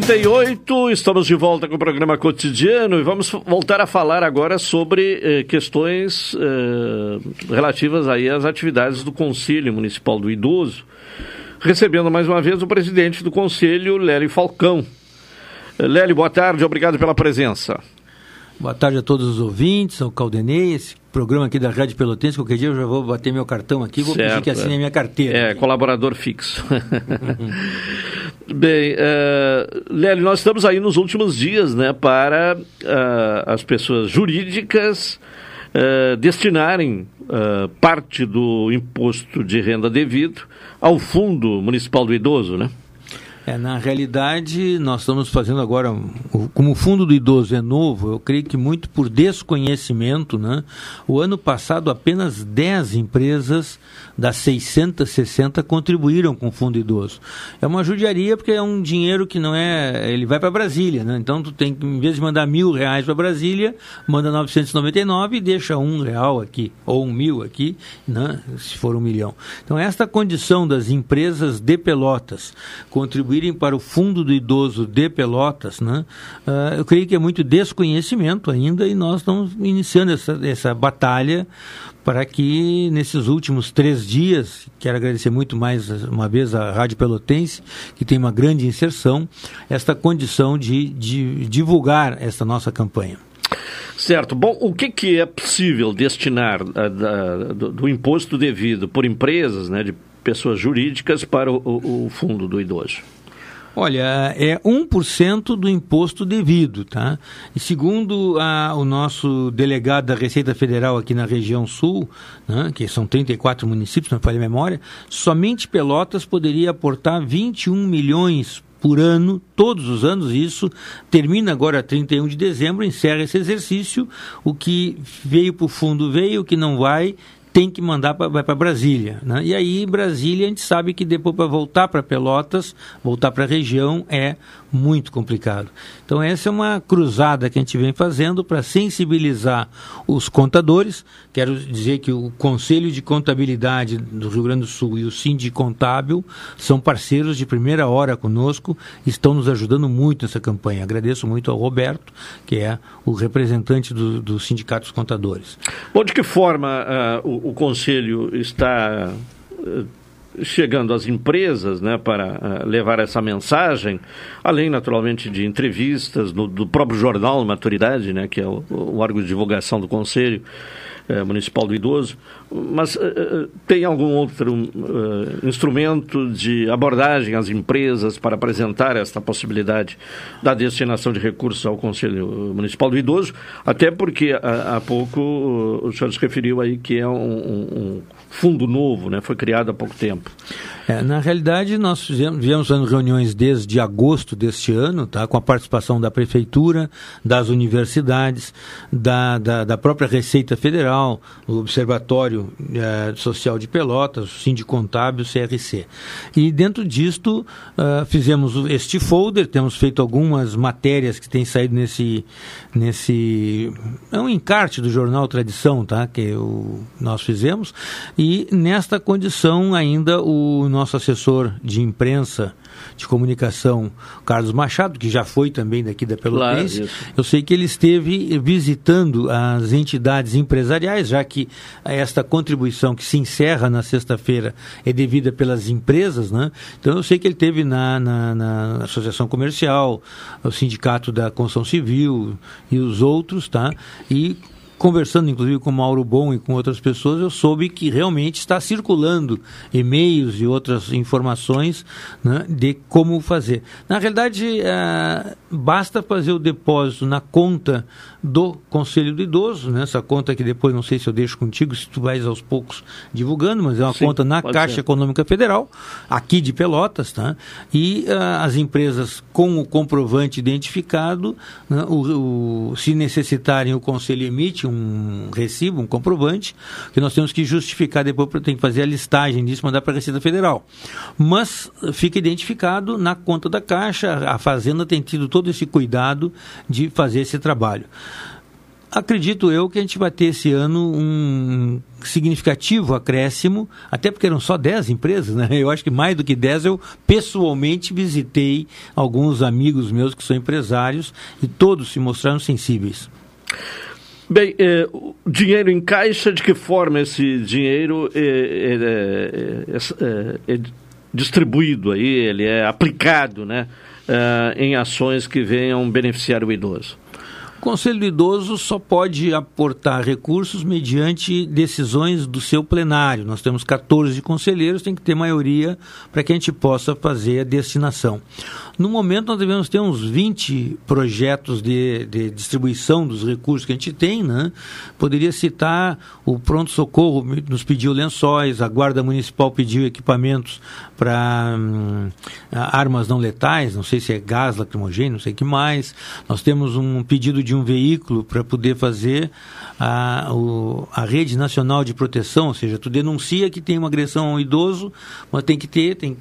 38 estamos de volta com o programa cotidiano e vamos voltar a falar agora sobre eh, questões eh, relativas aí às atividades do Conselho Municipal do Idoso, recebendo mais uma vez o presidente do Conselho, Lélio Falcão. Eh, Lélio, boa tarde, obrigado pela presença. Boa tarde a todos os ouvintes, ao Caldenei, esse programa aqui da Rádio Pelotense, qualquer dia eu já vou bater meu cartão aqui, vou Certo, pedir que assine é. a minha carteira. É, colaborador fixo. Bem, uh, Lélio, nós estamos aí nos últimos dias, né, para uh, as pessoas jurídicas uh, destinarem uh, parte do imposto de renda devido ao Fundo Municipal do Idoso, né? É, na realidade, nós estamos fazendo agora, como o Fundo do Idoso é novo, eu creio que muito por desconhecimento, né? O ano passado, apenas 10 empresas das 660 contribuíram com o Fundo Idoso. É uma judiaria porque é um dinheiro que não é... Ele vai para Brasília, né? Então, tu tem que, em vez de mandar mil reais para Brasília, manda 999 e deixa um real aqui, ou um mil aqui, né? Se for um milhão. Então, esta condição das empresas de Pelotas contribuírem para o Fundo do Idoso de Pelotas, né? Uh, eu creio que é muito desconhecimento ainda e nós estamos iniciando essa, essa batalha para que nesses últimos três dias, quero agradecer muito mais uma vez a Rádio Pelotense, que tem uma grande inserção, esta condição de, de divulgar esta nossa campanha. Certo. Bom, o que, que é possível destinar a, da, do, do, imposto devido por empresas, né, de pessoas jurídicas, para o, o fundo do idoso? Olha, é 1% do imposto devido, tá? E segundo a, o nosso delegado da Receita Federal aqui na região sul, né, que são 34 municípios, não falha a memória, somente Pelotas poderia aportar 21 milhões por ano, todos os anos, isso termina agora 31 de dezembro, encerra esse exercício, o que veio para o fundo veio, o que não vai tem que mandar para Brasília. Né? E aí, Brasília, a gente sabe que depois para voltar para Pelotas, voltar para a região, é muito complicado. Então, essa é uma cruzada que a gente vem fazendo para sensibilizar os contadores. Quero dizer que o Conselho de Contabilidade do Rio Grande do Sul e o Sindi Contábil são parceiros de primeira hora conosco, estão nos ajudando muito nessa campanha. Agradeço muito ao Roberto, que é o representante do, do Sindicato dos Contadores. Bom, de que forma uh, o, o Conselho está. Chegando às empresas né, para uh, levar essa mensagem, além naturalmente de entrevistas no, do próprio jornal Maturidade, né, que é o, o órgão de divulgação do Conselho uh, Municipal do Idoso, mas uh, tem algum outro instrumento de abordagem às empresas para apresentar esta possibilidade da destinação de recursos ao Conselho Municipal do Idoso, até porque há, pouco o senhor se referiu aí que é um, um fundo novo, né? Foi criado há pouco tempo. É, na realidade, nós fizemos, viemos fazendo reuniões desde agosto deste ano, tá? com a participação da Prefeitura, das universidades, da, da, da própria Receita Federal, o Observatório é, Social de Pelotas, o Sindicato Contábil, o CRC. E dentro disto, uh, fizemos este folder, temos feito algumas matérias que têm saído nesse, nesse... É um encarte do jornal Tradição, tá? que o, nós fizemos, e nesta condição ainda o nosso assessor de imprensa, de comunicação, Carlos Machado, que já foi também daqui da Pelotense, claro, eu sei que ele esteve visitando as entidades empresariais, já que esta contribuição que se encerra na sexta-feira é devida pelas empresas, né? Então eu sei que ele esteve na, na, na Associação Comercial, o Sindicato da Construção Civil e os outros, tá? E conversando inclusive com Mauro Bom e com outras pessoas, eu soube que realmente está circulando e-mails e outras informações né, de como fazer. Na realidade, é, basta fazer o depósito na conta do Conselho do Idoso, né, essa conta que depois não sei se eu deixo contigo, se tu vais aos poucos divulgando, mas é uma Sim, conta na Caixa ser. Econômica Federal, aqui de Pelotas, tá? e uh, as empresas com o comprovante identificado, né, o, o, se necessitarem, o Conselho emite um recibo, um comprovante, que nós temos que justificar depois, tem que fazer a listagem disso, mandar para a Receita Federal. Mas fica identificado na conta da Caixa, a Fazenda tem tido todo esse cuidado de fazer esse trabalho. Acredito eu que a gente vai ter esse ano um significativo acréscimo, até porque eram só 10 empresas, né? Eu acho que mais do que 10 eu pessoalmente visitei alguns amigos meus que são empresários e todos se mostraram sensíveis. Bem, é, o dinheiro em caixa, de que forma esse dinheiro é, é, é, é, é distribuído aí, ele é aplicado, né, é, em ações que venham beneficiar o idoso? O Conselho do Idoso só pode aportar recursos mediante decisões do seu plenário. Nós temos 14 conselheiros, tem que ter maioria para que a gente possa fazer a destinação. No momento, nós devemos ter uns 20 projetos de, de distribuição dos recursos que a gente tem. Né? Poderia citar o Pronto Socorro nos pediu lençóis, a Guarda Municipal pediu equipamentos para hum, armas não letais, não sei se é gás lacrimogêneo, não sei o que mais. Nós temos um pedido de um veículo para poder fazer a, o, a rede nacional de proteção, ou seja, tu denuncia que tem uma agressão ao idoso, mas tem que ter, tem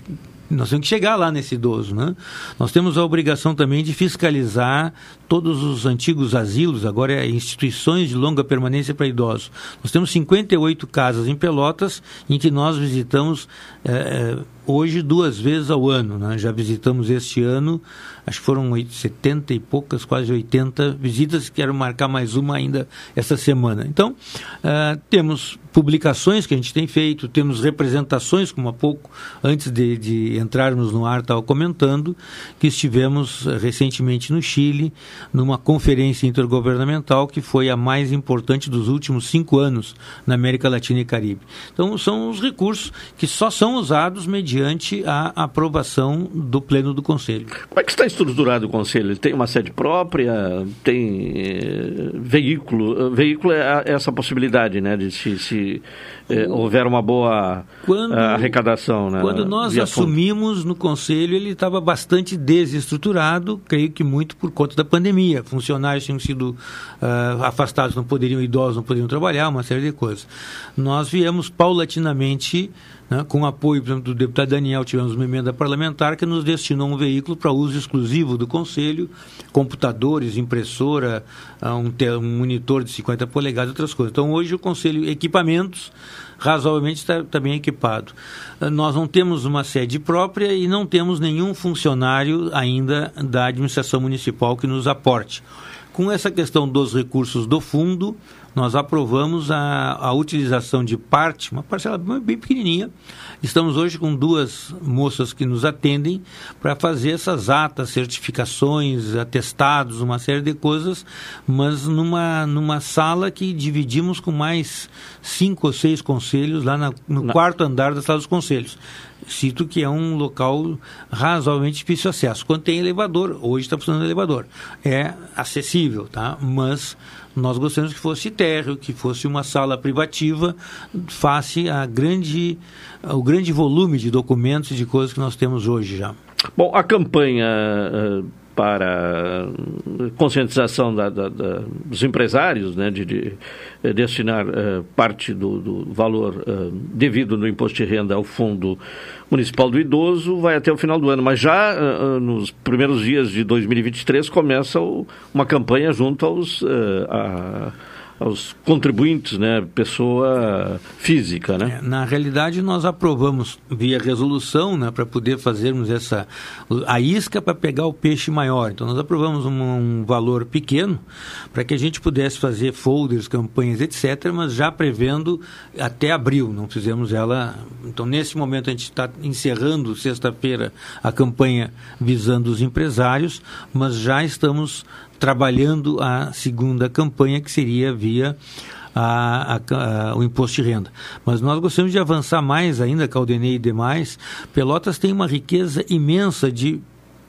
nós temos que chegar lá nesse idoso, né? Nós temos a obrigação também de fiscalizar todos os antigos asilos, agora é instituições de longa permanência para idosos. Nós temos 58 casas em Pelotas em que nós visitamos é, hoje duas vezes ao ano. Né? Já visitamos este ano, acho que foram 70 e poucas, quase 80 visitas, quero marcar mais uma ainda essa semana. Então, uh, temos publicações que a gente tem feito, temos representações, como há pouco, antes de, de entrarmos no ar, estava comentando, que estivemos uh, recentemente no Chile, numa conferência intergovernamental que foi a mais importante dos últimos cinco anos na América Latina e Caribe. Então, são os recursos que só são usados mediante a aprovação do Pleno do Conselho. Como é que está estruturado o Conselho? Ele tem uma sede própria, tem eh, veículo, veículo é essa possibilidade, né, de se, se eh, houver uma boa quando, eh, arrecadação. Né, quando nós assumimos no Conselho, ele estava bastante desestruturado, creio que muito por conta da pandemia. Funcionários tinham sido uh, afastados, não poderiam, idosos não poderiam trabalhar, uma série de coisas. Nós viemos paulatinamente né, com apoio, por exemplo, do deputado Daniel, tivemos uma emenda parlamentar que nos destinou um veículo para uso exclusivo do Conselho, computadores, impressora, ah, um, um monitor de 50 polegadas e outras coisas. Então, hoje o Conselho, equipamentos, razoavelmente está tá bem equipado. Ah, nós não temos uma sede própria e não temos nenhum funcionário ainda da administração municipal que nos aporte. Com essa questão dos recursos do fundo, nós aprovamos a, a utilização de parte, uma parcela bem pequenininha. Estamos hoje com duas moças que nos atendem para fazer essas atas, certificações, atestados, uma série de coisas, mas numa, numa sala que dividimos com mais cinco ou seis conselhos lá na, no Na... quarto andar da sala dos conselhos. Cito que é um local razoavelmente difícil de acesso. Quando tem elevador, hoje está funcionando elevador, é acessível, tá? Mas nós gostaríamos que fosse térreo, que fosse uma sala privativa, face a grande, o grande volume de documentos e de coisas que nós temos hoje já. Bom, a campanha uh, para conscientização da, da, da, dos empresários, né, de, de eh, destinar uh, parte do, do valor uh, devido no imposto de renda ao Fundo Municipal do Idoso, vai até o final do ano. Mas já uh, nos primeiros dias de 2023 começa o, uma campanha junto aos. A, aos contribuintes, né, pessoa física, né? É, na realidade, nós aprovamos via resolução, né, para poder fazermos essa a isca para pegar o peixe maior. Então, nós aprovamos um, um valor pequeno para que a gente pudesse fazer folders, campanhas, etc., mas já prevendo até abril. Não fizemos ela. Então, nesse momento, a gente está encerrando sexta-feira a campanha visando os empresários, mas já estamos trabalhando a segunda campanha, que seria via a, a, a, o imposto de renda. Mas nós gostaríamos de avançar mais ainda, Caldenei e demais. Pelotas tem uma riqueza imensa de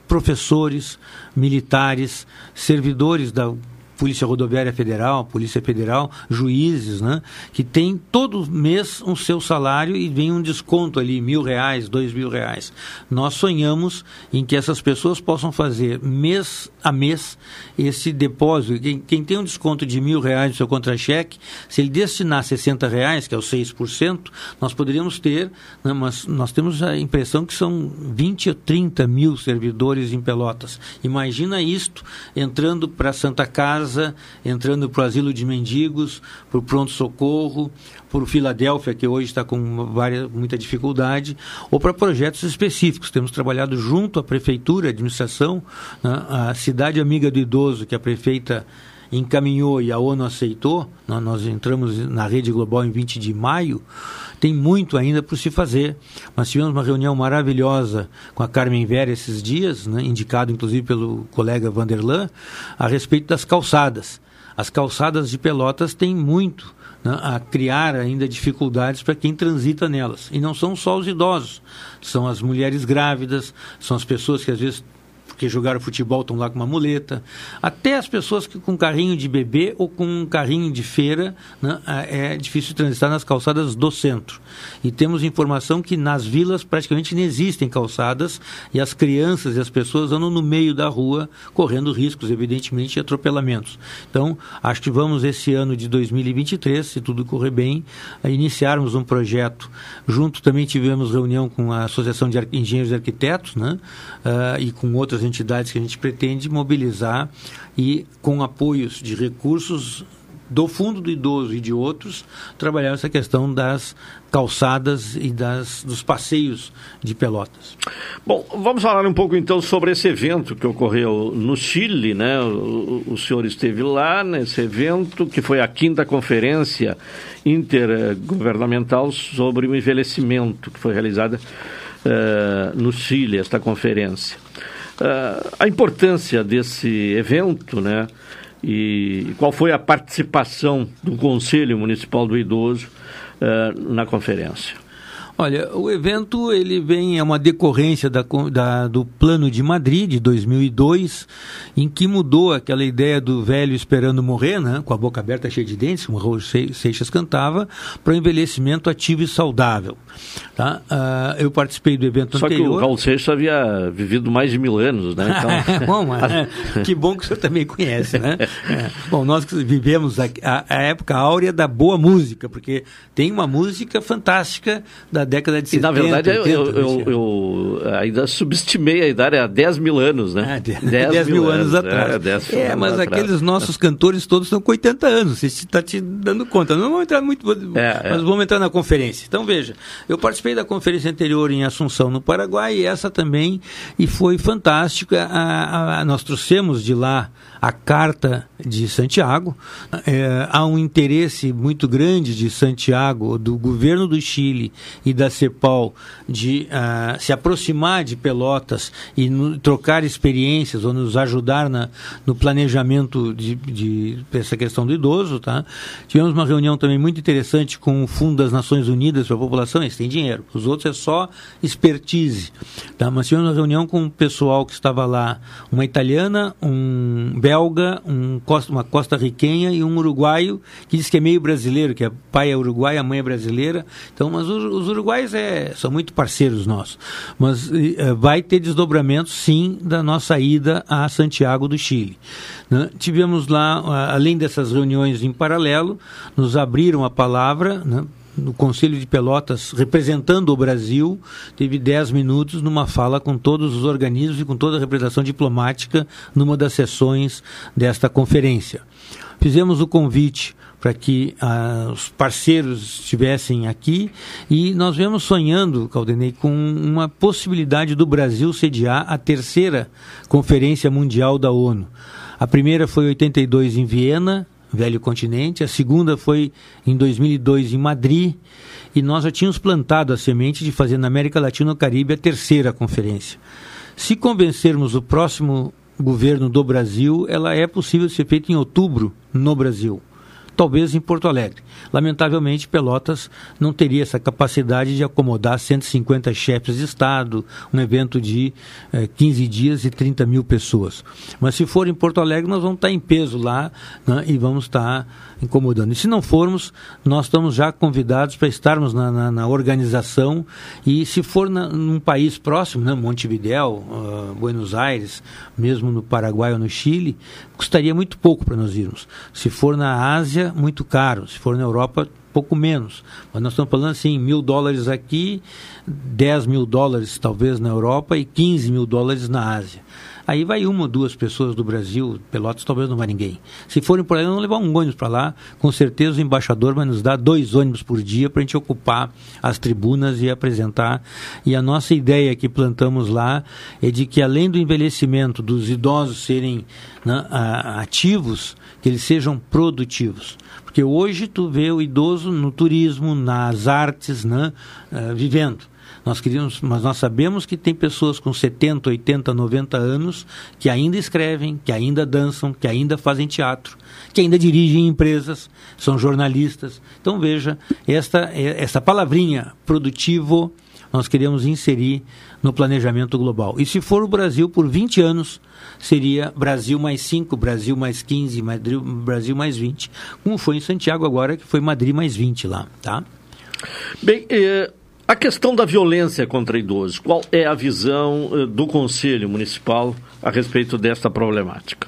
professores, militares, servidores da Polícia Rodoviária Federal, Polícia Federal, juízes, né? Que tem todo mês um seu salário e vem um desconto ali, mil reais, dois mil reais. Nós sonhamos em que essas pessoas possam fazer mês a mês esse depósito. Quem, quem tem um desconto de mil reais no seu contra-cheque, se ele destinar 60 reais, que é o 6%, nós poderíamos ter, né, mas nós temos a impressão que são 20 ou 30 mil servidores em Pelotas. Imagina isto entrando para Santa Casa casa, entrando para o asilo de mendigos, para o pronto-socorro, por Filadélfia, que hoje está com várias, muita dificuldade, ou para projetos específicos. Temos trabalhado junto à prefeitura, à administração, né, a cidade amiga do idoso, que a prefeita encaminhou e a ONU aceitou, nós entramos na rede global em 20 de maio, tem muito ainda por se fazer. Nós tivemos uma reunião maravilhosa com a Carmen Vera esses dias, né, indicado inclusive pelo colega Vanderlan, a respeito das calçadas. As calçadas de Pelotas têm muito né, a criar ainda dificuldades para quem transita nelas. E não são só os idosos, são as mulheres grávidas, são as pessoas que às vezes porque jogaram futebol estão lá com uma muleta. Até as pessoas que com carrinho de bebê ou com um carrinho de feira, né, é difícil transitar nas calçadas do centro. E temos informação que nas vilas praticamente não existem calçadas e as crianças e as pessoas andam no meio da rua correndo riscos, evidentemente, de atropelamentos. Então, acho que vamos esse ano de 2023, se tudo correr bem, iniciarmos um projeto. Junto também tivemos reunião com a Associação de Engenheiros e Arquitetos, né, uh, e com outras entidades que a gente pretende mobilizar e com apoios de recursos do Fundo do Idoso e de outros, trabalhar essa questão das calçadas e das, dos passeios de Pelotas. Bom, vamos falar um pouco então sobre esse evento que ocorreu no Chile, né? O, o senhor esteve lá nesse evento, que foi a quinta conferência intergovernamental sobre o envelhecimento, que foi realizada uh, no Chile, esta conferência. Uh, a importância desse evento, né? E qual foi a participação do Conselho Municipal do Idoso uh, na conferência? Olha, o evento ele vem é uma decorrência da, da, do Plano de Madrid de 2002, em que mudou aquela ideia do velho esperando morrer, né, com a boca aberta cheia de dentes, como Raul Seixas cantava, para o envelhecimento ativo e saudável. Tá? Uh, eu participei do evento Só anterior. Só que o Raul Seixas havia vivido mais de mil anos, né? Então... bom, mas, que bom que o senhor também conhece, né? É. Bom, nós vivemos a, a, a época áurea da boa música, porque tem uma música fantástica da década de 70. E, na verdade, 80, eu, eu, eu, ainda subestimei a idade há 10 mil anos, né? Ah, 10, 10, 10 mil, anos, anos atrás. É, 10 é mas atrás. aqueles nossos cantores todos estão com 80 anos, você está te dando conta. Não vamos entrar muito, é, mas é. vamos entrar na conferência. Então, veja, eu participei da conferência anterior em Assunção, no Paraguai, e essa também, e foi fantástica. A, a, a, nós trouxemos de lá a Carta de Santiago. É, há um interesse muito grande de Santiago, do governo do Chile e da CEPAL, de uh, se aproximar de Pelotas e no, trocar experiências ou nos ajudar na, no planejamento de, de, dessa questão do idoso. Tá? Tivemos uma reunião também muito interessante com o Fundo das Nações Unidas para a População, eles têm dinheiro, os outros é só expertise. Tá? Mas tivemos uma reunião com o pessoal que estava lá, uma italiana, um belga, um costa, uma costa-riquenha e um uruguaio que diz que é meio brasileiro, que é pai é uruguaio, a mãe é brasileira. Então, mas os, os uruguaios é, são muito parceiros nossos. Mas uh, vai ter desdobramento, sim, da nossa ida a Santiago do Chile. Né? Tivemos lá, além dessas reuniões em paralelo, nos abriram a palavra né, no Conselho de Pelotas, representando o Brasil, teve 10 minutos numa fala com todos os organismos e com toda a representação diplomática numa das sessões desta conferência. Fizemos o convite para que ah, os parceiros estivessem aqui e nós vemos sonhando, Caldenei, com uma possibilidade do Brasil sediar a terceira Conferência Mundial da ONU. A primeira foi em 82 em Viena, velho continente. A segunda foi em 2002 em Madrid. E nós já tínhamos plantado a semente de fazer na América Latina e Caribe a terceira conferência. Se convencermos o próximo governo do Brasil, ela é possível ser feita em outubro no Brasil talvez em Porto Alegre. Lamentavelmente, Pelotas não teria essa capacidade de acomodar 150 chefes de Estado, um evento de eh, 15 dias e 30 mil pessoas. Mas se for em Porto Alegre, nós vamos estar em peso lá né, e vamos estar incomodando. E se não formos, nós estamos já convidados para estarmos na, na, na, organização e se for na, num país próximo, né, Montevideo, uh, Buenos Aires, mesmo no Paraguai ou no Chile, custaria muito pouco para nós irmos. Se for na Ásia, muito caro. Se for na Europa, pouco menos. Mas nós estamos falando assim, mil dólares aqui, 10 mil dólares talvez na Europa e 15 mil dólares na Ásia. Aí vai uma ou duas pessoas do Brasil, Pelotas talvez não vai ninguém. Se forem por aí, não levar um ônibus para lá, com certeza o embaixador vai nos dar dois ônibus por dia para a gente ocupar as tribunas e apresentar. E a nossa ideia que plantamos lá é de que além do envelhecimento dos idosos serem né, ativos, que eles sejam produtivos. Porque hoje tu vê o idoso no turismo, nas artes, né, uh, vivendo. Nós queríamos, mas nós sabemos que tem pessoas com 70, 80, 90 anos que ainda escrevem, que ainda dançam, que ainda fazem teatro, que ainda dirigem empresas, são jornalistas. Então veja, esta essa palavrinha produtivo nós queremos inserir no planejamento global. E se for o Brasil por 20 anos, seria Brasil mais 5, Brasil mais 15, Madrid, Brasil mais 20, como foi em Santiago agora, que foi Madrid mais 20 lá, tá? Bem, eh, a questão da violência contra idosos, qual é a visão eh, do Conselho Municipal a respeito desta problemática?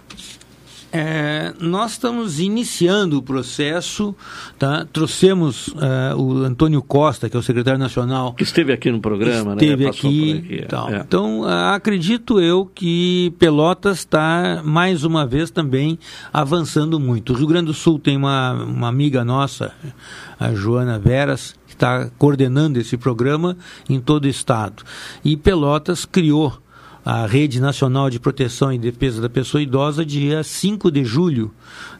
É, nós estamos iniciando o processo, tá? trouxemos uh, o Antônio Costa, que é o secretário nacional. Que esteve aqui no programa, esteve né? aqui. aqui é. Então, uh, acredito eu que Pelotas está, mais uma vez, também avançando muito. O Rio Grande do Sul tem uma, uma amiga nossa, a Joana Veras, que está coordenando esse programa em todo o estado. E Pelotas criou a Rede Nacional de Proteção e Defesa da Pessoa Idosa, dia 5 de julho,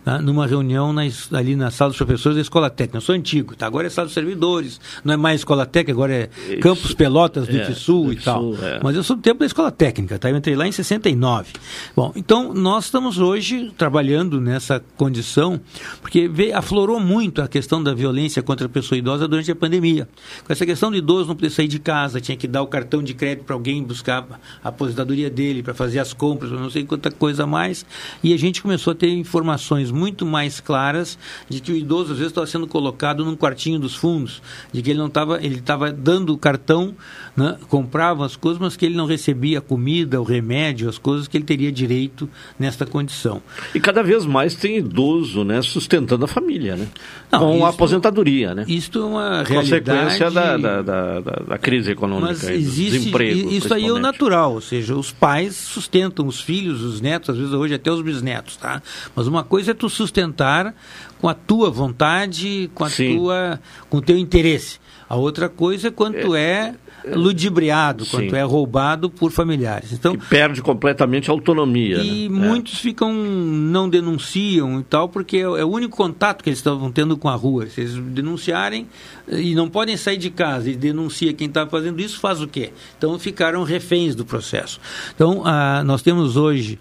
né, numa reunião na, ali na sala dos professores da Escola Técnica. Eu sou antigo, tá? agora é sala dos servidores, não é mais Escola Técnica, agora é Isso. Campos Pelotas do é, e tal. é. Mas eu sou do tempo da Escola Técnica, tá? eu entrei lá em 69. Bom, então nós estamos hoje trabalhando nessa condição, porque veio, aflorou muito a questão da violência contra a pessoa idosa durante a pandemia. Com essa questão do idoso não poder sair de casa, tinha que dar o cartão de crédito para alguém buscar a aposentadoria dele, para fazer as compras, não sei quanta coisa mais, e a gente começou a ter informações muito mais claras de que o idoso às vezes estava sendo colocado num quartinho dos fundos, de que ele não estava, ele estava dando o cartão, né, comprava as coisas, mas que ele não recebia a comida, o remédio, as coisas que ele teria direito nesta condição. E cada vez mais tem idoso, né, sustentando a família, né? Não, com isto, a aposentadoria, né? Isto é uma. Consequência da, da, da, da crise econômica, mas existe, desemprego. Isso aí é o natural, ou seja, os pais sustentam os filhos, os netos, às vezes hoje até os bisnetos, tá? Mas uma coisa é sustentar com a tua vontade, com a Sim. tua, com o teu interesse. A outra coisa é quanto é, é ludibriado, Sim. quanto é roubado por familiares. Então que perde completamente a autonomia. E né? muitos é. ficam não denunciam e tal porque é, é, o único contato que eles estavam tendo com a rua. Se eles denunciarem e não podem sair de casa e denuncia quem está fazendo isso, faz o quê? Então ficaram reféns do processo. Então ah, nós temos hoje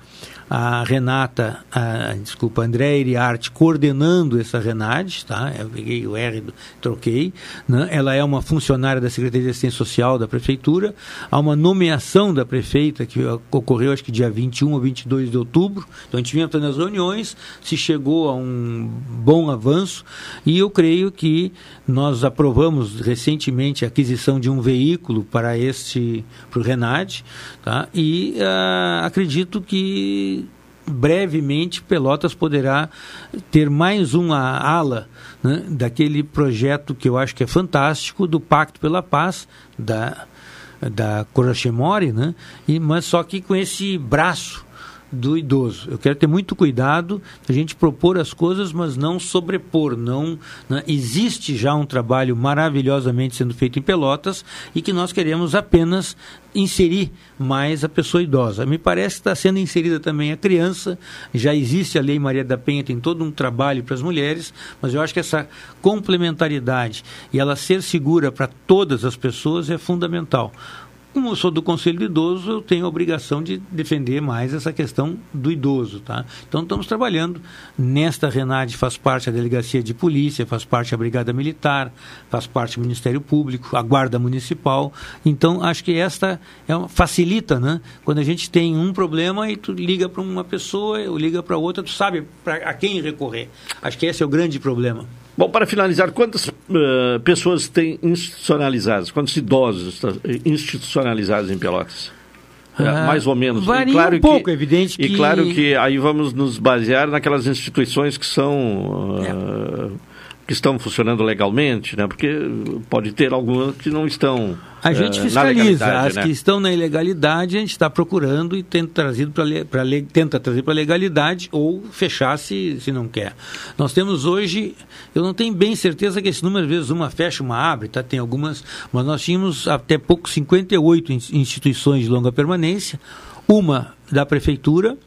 a Renata, a, desculpa, André Iriarte coordenando essa Renade, tá? Eu peguei o R, troquei. Né? Ela é uma funcionária da Secretaria de Assistência Social da Prefeitura. Há uma nomeação da prefeita que ocorreu, acho que dia 21 ou 22 de outubro. Então a gente vinha fazendo as reuniões, se chegou a um bom avanço e eu creio que nós aprovamos recentemente a aquisição de um veículo para este, para o Renade, tá? E uh, acredito que brevemente Pelotas poderá ter mais uma ala né, daquele projeto que eu acho que é fantástico do Pacto pela Paz da da Corachemore, né? E, mas só que com esse braço do idoso. Eu quero ter muito cuidado a gente propor as coisas, mas não sobrepor. Não, né? existe já um trabalho maravilhosamente sendo feito em Pelotas e que nós queremos apenas inserir mais a pessoa idosa. Me parece que está sendo inserida também a criança. Já existe a Lei Maria da Penha, tem todo um trabalho para as mulheres, mas eu acho que essa complementaridade e ela ser segura para todas as pessoas é fundamental. Como eu sou do Conselho do Idoso, eu tenho a obrigação de defender mais essa questão do idoso, tá? Então estamos trabalhando nesta Renade faz parte a Delegacia de Polícia, faz parte a Brigada Militar, faz parte o Ministério Público, a Guarda Municipal. Então acho que esta é uma, facilita, né? Quando a gente tem um problema e tu liga para uma pessoa, ou liga para outra, tu sabe para a quem recorrer. Acho que esse é o grande problema. Bom, para finalizar, quantas uh, pessoas têm institucionalizadas, quantos idosos estão institucionalizados em Pelotas? É, ah, mais ou menos. Varia claro um pouco, que, evidente que... E claro que aí vamos nos basear naquelas instituições que são... Uh, é que estão funcionando legalmente, né? Porque pode ter algumas que não estão. A gente uh, fiscaliza as né? que estão na ilegalidade, a gente está procurando e tenta trazer para tenta trazer para legalidade ou fechar se, se não quer. Nós temos hoje, eu não tenho bem certeza que esse número às vezes uma fecha, uma abre, tá? Tem algumas, mas nós tínhamos até pouco 58 instituições de longa permanência, uma da prefeitura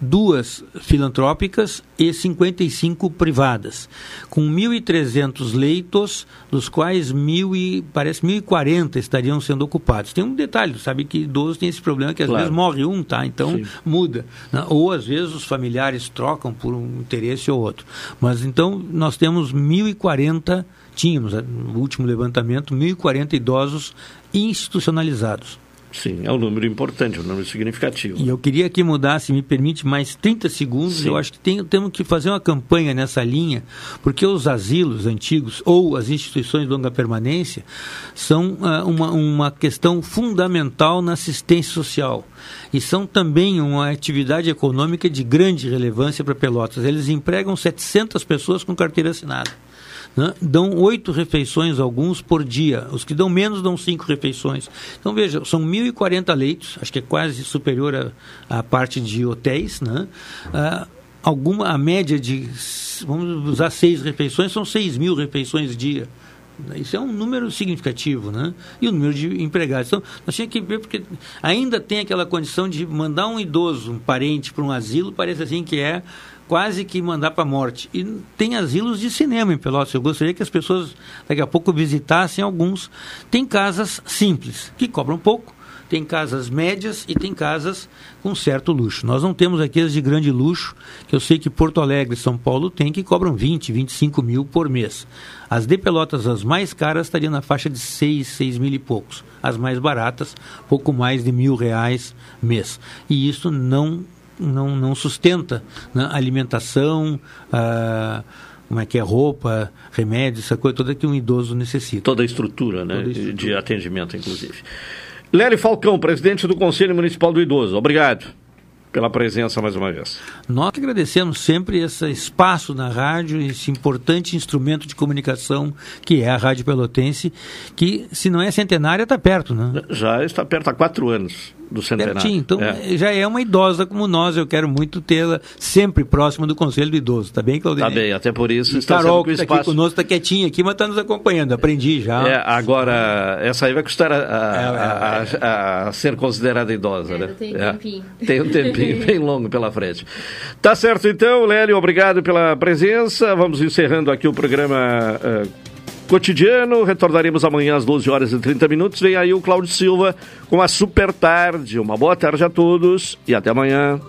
duas filantrópicas e 55 privadas, com 1.300 leitos, dos quais mil e, parece 1.040 estariam sendo ocupados. Tem um detalhe, sabe que idoso tem esse problema que às claro. vezes morre um, tá? Então Sim. muda. Né? Ou às vezes os familiares trocam por um interesse ou outro. Mas então nós temos 1.040 tínhamos, no último levantamento, 1.040 idosos institucionalizados. Sim, é um número importante, um número significativo. E eu queria que mudasse, me permite, mais 30 segundos. Sim. Eu acho que tem, temos que fazer uma campanha nessa linha, porque os asilos antigos ou as instituições de longa permanência são ah, uma, uma questão fundamental na assistência social. E são também uma atividade econômica de grande relevância para Pelotas. Eles empregam 700 pessoas com carteira assinada né, dão oito refeições, alguns por dia. Os que dão menos dão cinco refeições. Então, veja, são 1.040 leitos, acho que é quase superior à, parte de hotéis. Né? Ah, alguma, a média de, vamos usar seis refeições, são 6 mil refeições dia. Isso é um número significativo, né? E o número de empregados. Então, nós tínhamos que ver, porque ainda tem aquela condição de mandar um idoso, um parente, para um asilo, parece assim que é quase que mandar para a morte. E tem asilos de cinema em Pelotas. Eu gostaria que as pessoas daqui a pouco visitassem alguns. Tem casas simples, que cobram pouco. Tem casas médias e tem casas com certo luxo. Nós não temos aqueles de grande luxo, que eu sei que Porto Alegre e São Paulo tem, que cobram 20, 25 mil por mês. As de Pelotas, as mais caras, estariam na faixa de 6, 6 mil e poucos. As mais baratas, pouco mais de mil reais mês. E isso não não, não sustenta né? alimentação, ah, como é que é roupa, remédio, essa coisa toda que um idoso necessita. Toda a estrutura, né, estrutura. de atendimento, inclusive. Lélie Falcão, presidente do Conselho Municipal do Idoso, obrigado pela presença mais uma vez. Nós agradecemos sempre esse espaço na rádio, esse importante instrumento de comunicação que é a Rádio Pelotense, que se não é centenária está perto, né? Já está perto há quatro anos do centenário. Pertinho. Então, é. já é uma idosa como nós. Eu quero muito tê-la sempre próxima do Conselho do Idoso. Tá bem, Claudinei? Tá bem, até por isso e está Carol, que está espaço... aqui conosco, está quietinha aqui, mas está nos acompanhando. Aprendi já. É, agora, essa aí vai custar a, a, é, a, a ser considerada idosa, é, né? Tem um tempinho. Tem um tempinho bem longo pela frente. Tá certo, então, Lélio, obrigado pela presença. Vamos encerrando aqui o programa... Uh, cotidiano. Retornaremos amanhã às 12 horas e 30 minutos. Vem aí o Cláudio Silva com a Super Tarde. Uma boa tarde a todos e até amanhã.